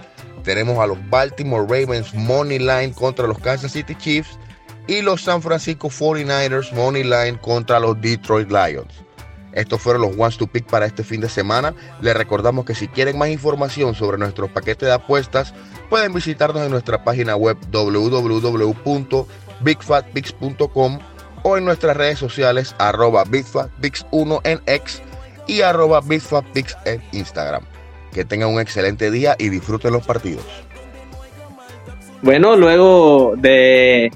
tenemos a los Baltimore Ravens Money Line contra los Kansas City Chiefs y los San Francisco 49ers Money Line contra los Detroit Lions. Estos fueron los ones to pick para este fin de semana. Les recordamos que si quieren más información sobre nuestro paquete de apuestas, pueden visitarnos en nuestra página web www.bigfatpicks.com o en nuestras redes sociales arroba bigfatpicks1 en X y arroba BitFatPix en Instagram. Que tengan un excelente día y disfruten los partidos. Bueno, luego de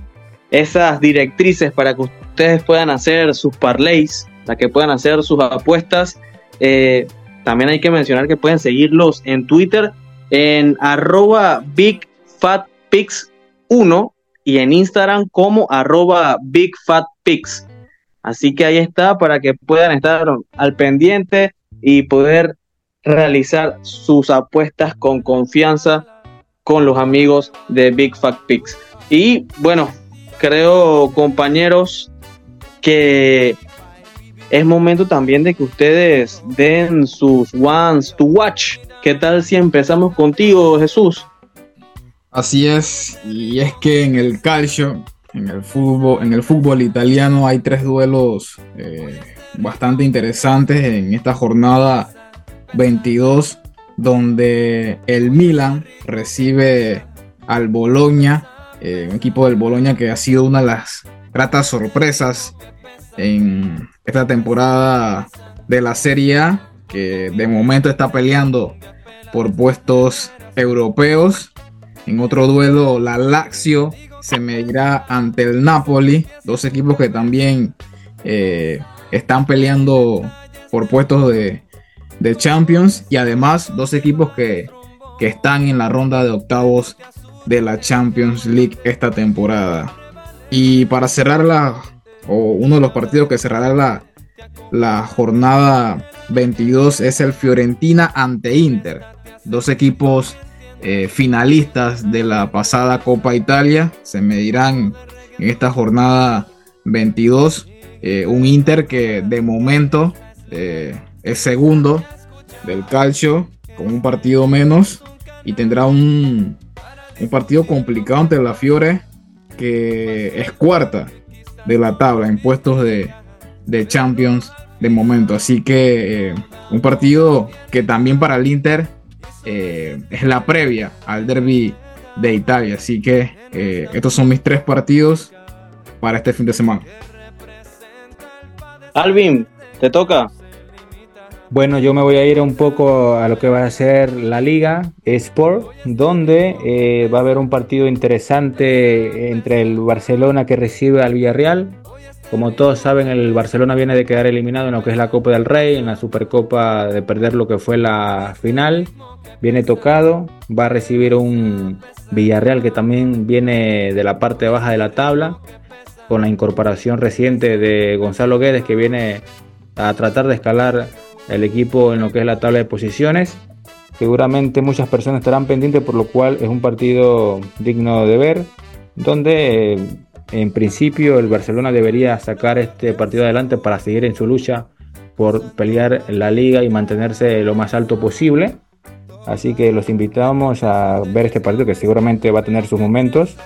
esas directrices para que ustedes puedan hacer sus parlays, para que puedan hacer sus apuestas, eh, también hay que mencionar que pueden seguirlos en Twitter en arroba BigFatPix1 y en Instagram como arroba BigFatPix. Así que ahí está para que puedan estar al pendiente y poder realizar sus apuestas con confianza con los amigos de Big Fat Picks. Y bueno, creo compañeros que es momento también de que ustedes den sus ones to watch. ¿Qué tal si empezamos contigo, Jesús? Así es, y es que en el calcio, en el fútbol, en el fútbol italiano hay tres duelos eh, bastante interesantes en esta jornada 22 donde el Milan recibe al Bologna, eh, un equipo del Bologna que ha sido una de las gratas sorpresas en esta temporada de la Serie A, que de momento está peleando por puestos europeos. En otro duelo, la Lazio se medirá ante el Napoli, dos equipos que también eh, están peleando por puestos de, de Champions y además dos equipos que, están en la ronda de octavos de la Champions League esta temporada. Y para cerrar la, o uno de los partidos que cerrará la, la jornada 22 es el Fiorentina ante Inter. Dos equipos eh, finalistas de la pasada Copa Italia se medirán en esta jornada 22. Eh, un Inter que de momento eh, es segundo del calcio con un partido menos y tendrá un, un partido complicado ante la Fiore que es cuarta de la tabla en puestos de, de Champions de momento. Así que eh, un partido que también para el Inter eh, es la previa al derby de Italia. Así que eh, estos son mis tres partidos para este fin de semana. Alvin, te toca. Bueno, yo me voy a ir un poco a lo que va a ser la Liga Sport, donde eh, va a haber un partido interesante entre el Barcelona que recibe al Villarreal. Como todos saben, el Barcelona viene de quedar eliminado en lo que es la Copa del Rey, en la Supercopa de perder lo que fue la final. Viene tocado, va a recibir un Villarreal que también viene de la parte baja de la tabla, con la incorporación reciente de Gonzalo Guedes que viene a tratar de escalar el equipo en lo que es la tabla de posiciones. Seguramente muchas personas estarán pendientes, por lo cual es un partido digno de ver, donde eh, en principio el Barcelona debería sacar este partido adelante para seguir en su lucha por pelear la liga y mantenerse lo más alto posible. Así que los invitamos a ver este partido que seguramente va a tener sus momentos.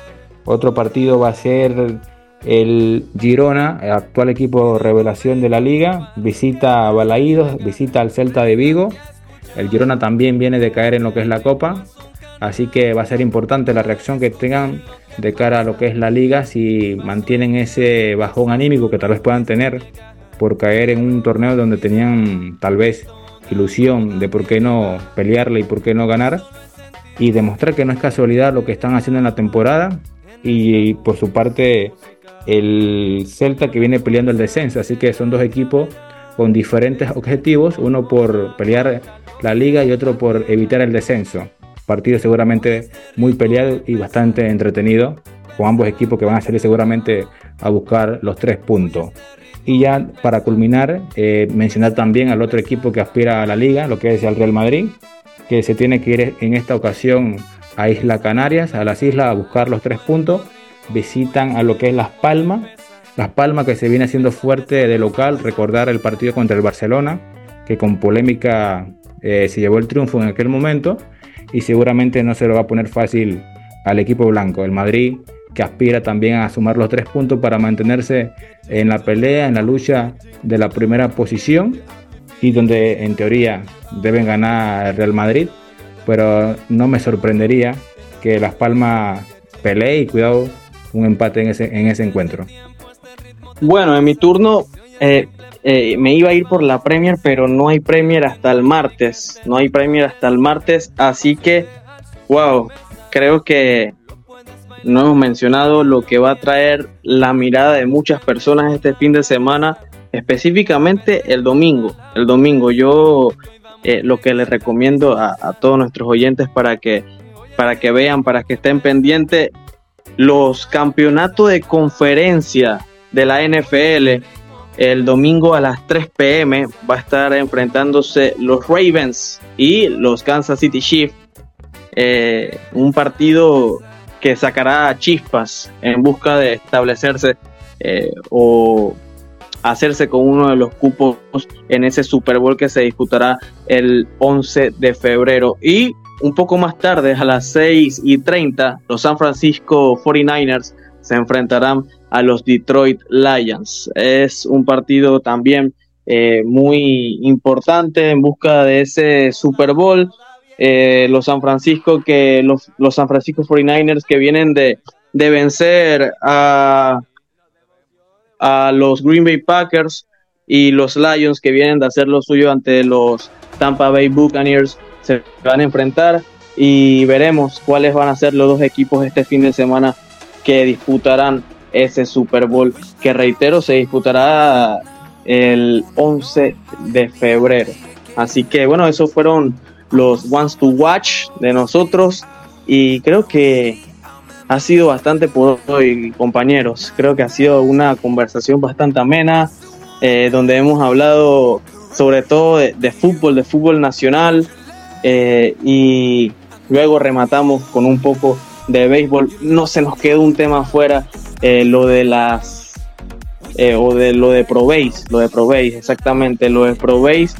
Otro partido va a ser el Girona, el actual equipo revelación de la liga, visita a Balaídos, visita al Celta de Vigo. El Girona también viene de caer en lo que es la Copa, así que va a ser importante la reacción que tengan de cara a lo que es la liga si mantienen ese bajón anímico que tal vez puedan tener por caer en un torneo donde tenían tal vez ilusión de por qué no pelearle y por qué no ganar. Y demostrar que no es casualidad lo que están haciendo en la temporada. Y por su parte el Celta que viene peleando el descenso. Así que son dos equipos con diferentes objetivos, uno por pelear la liga y otro por evitar el descenso. Partido seguramente muy peleado y bastante entretenido, con ambos equipos que van a salir seguramente a buscar los tres puntos. Y ya para culminar, eh, mencionar también al otro equipo que aspira a la liga, lo que es el Real Madrid, que se tiene que ir en esta ocasión a Isla Canarias, a las islas, a buscar los tres puntos visitan a lo que es Las Palmas. Las Palmas que se viene haciendo fuerte de local, recordar el partido contra el Barcelona, que con polémica eh, se llevó el triunfo en aquel momento y seguramente no se lo va a poner fácil al equipo blanco. El Madrid que aspira también a sumar los tres puntos para mantenerse en la pelea, en la lucha de la primera posición y donde en teoría deben ganar el Real Madrid, pero no me sorprendería que Las Palmas pelee y cuidado un empate en ese, en ese encuentro. Bueno, en mi turno, eh, eh, me iba a ir por la Premier, pero no hay Premier hasta el martes. No hay Premier hasta el martes, así que, wow, creo que no hemos mencionado lo que va a traer la mirada de muchas personas este fin de semana, específicamente el domingo. El domingo yo eh, lo que les recomiendo a, a, todos nuestros oyentes para que, para que vean, para que estén pendientes, los campeonatos de conferencia de la NFL. El domingo a las 3 pm va a estar enfrentándose los Ravens y los Kansas City Chiefs. Eh, un partido que sacará chispas en busca de establecerse eh, o hacerse con uno de los cupos en ese Super Bowl que se disputará el 11 de febrero. Y un poco más tarde, a las 6 y 30, los San Francisco 49ers se enfrentarán a los Detroit Lions. Es un partido también eh, muy importante en busca de ese Super Bowl. Eh, los San Francisco que los, los San Francisco 49ers que vienen de, de vencer a, a los Green Bay Packers y los Lions que vienen de hacer lo suyo ante los Tampa Bay Buccaneers se van a enfrentar y veremos cuáles van a ser los dos equipos este fin de semana que disputarán ese Super Bowl que reitero se disputará el 11 de febrero. Así que bueno, esos fueron los ones to watch de nosotros y creo que ha sido bastante por hoy, compañeros. Creo que ha sido una conversación bastante amena, eh, donde hemos hablado sobre todo de, de fútbol, de fútbol nacional, eh, y luego rematamos con un poco de béisbol. No se nos quedó un tema afuera, eh, lo de las eh, o de lo de Probéis, lo de Probéis, exactamente, lo de Probéis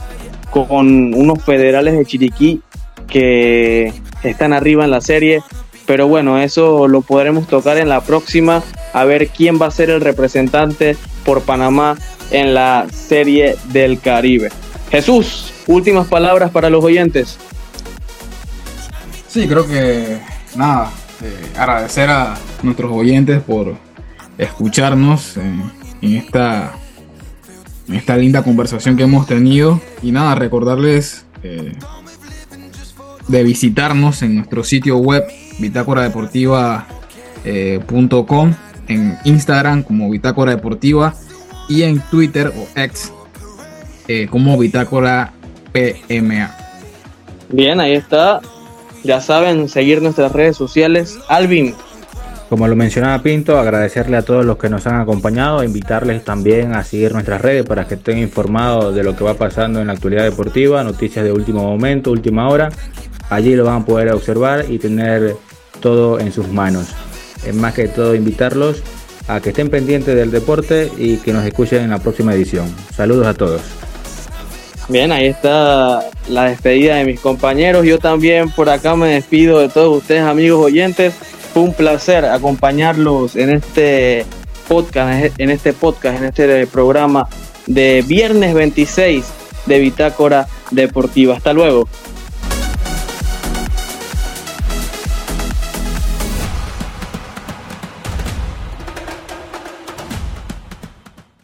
con unos federales de Chiriquí que están arriba en la serie. Pero bueno, eso lo podremos tocar en la próxima, a ver quién va a ser el representante por Panamá en la serie del Caribe. Jesús, últimas palabras para los oyentes. Sí, creo que nada, eh, agradecer a nuestros oyentes por escucharnos en, esta, esta linda conversación que hemos tenido y nada, recordarles eh, de visitarnos en nuestro sitio web bitácoradeportiva.com, eh, en Instagram como Bitácora Deportiva y en Twitter o X como Bitácora PMA. Bien, ahí está. Ya saben, seguir nuestras redes sociales. Alvin. Como lo mencionaba Pinto, agradecerle a todos los que nos han acompañado, invitarles también a seguir nuestras redes para que estén informados de lo que va pasando en la actualidad deportiva, noticias de último momento, última hora. Allí lo van a poder observar y tener todo en sus manos. Es más que todo invitarlos a que estén pendientes del deporte y que nos escuchen en la próxima edición. Saludos a todos. Bien, ahí está la despedida de mis compañeros. Yo también por acá me despido de todos ustedes, amigos oyentes. Fue un placer acompañarlos en este podcast, en este podcast, en este programa de viernes 26 de Bitácora Deportiva. Hasta luego.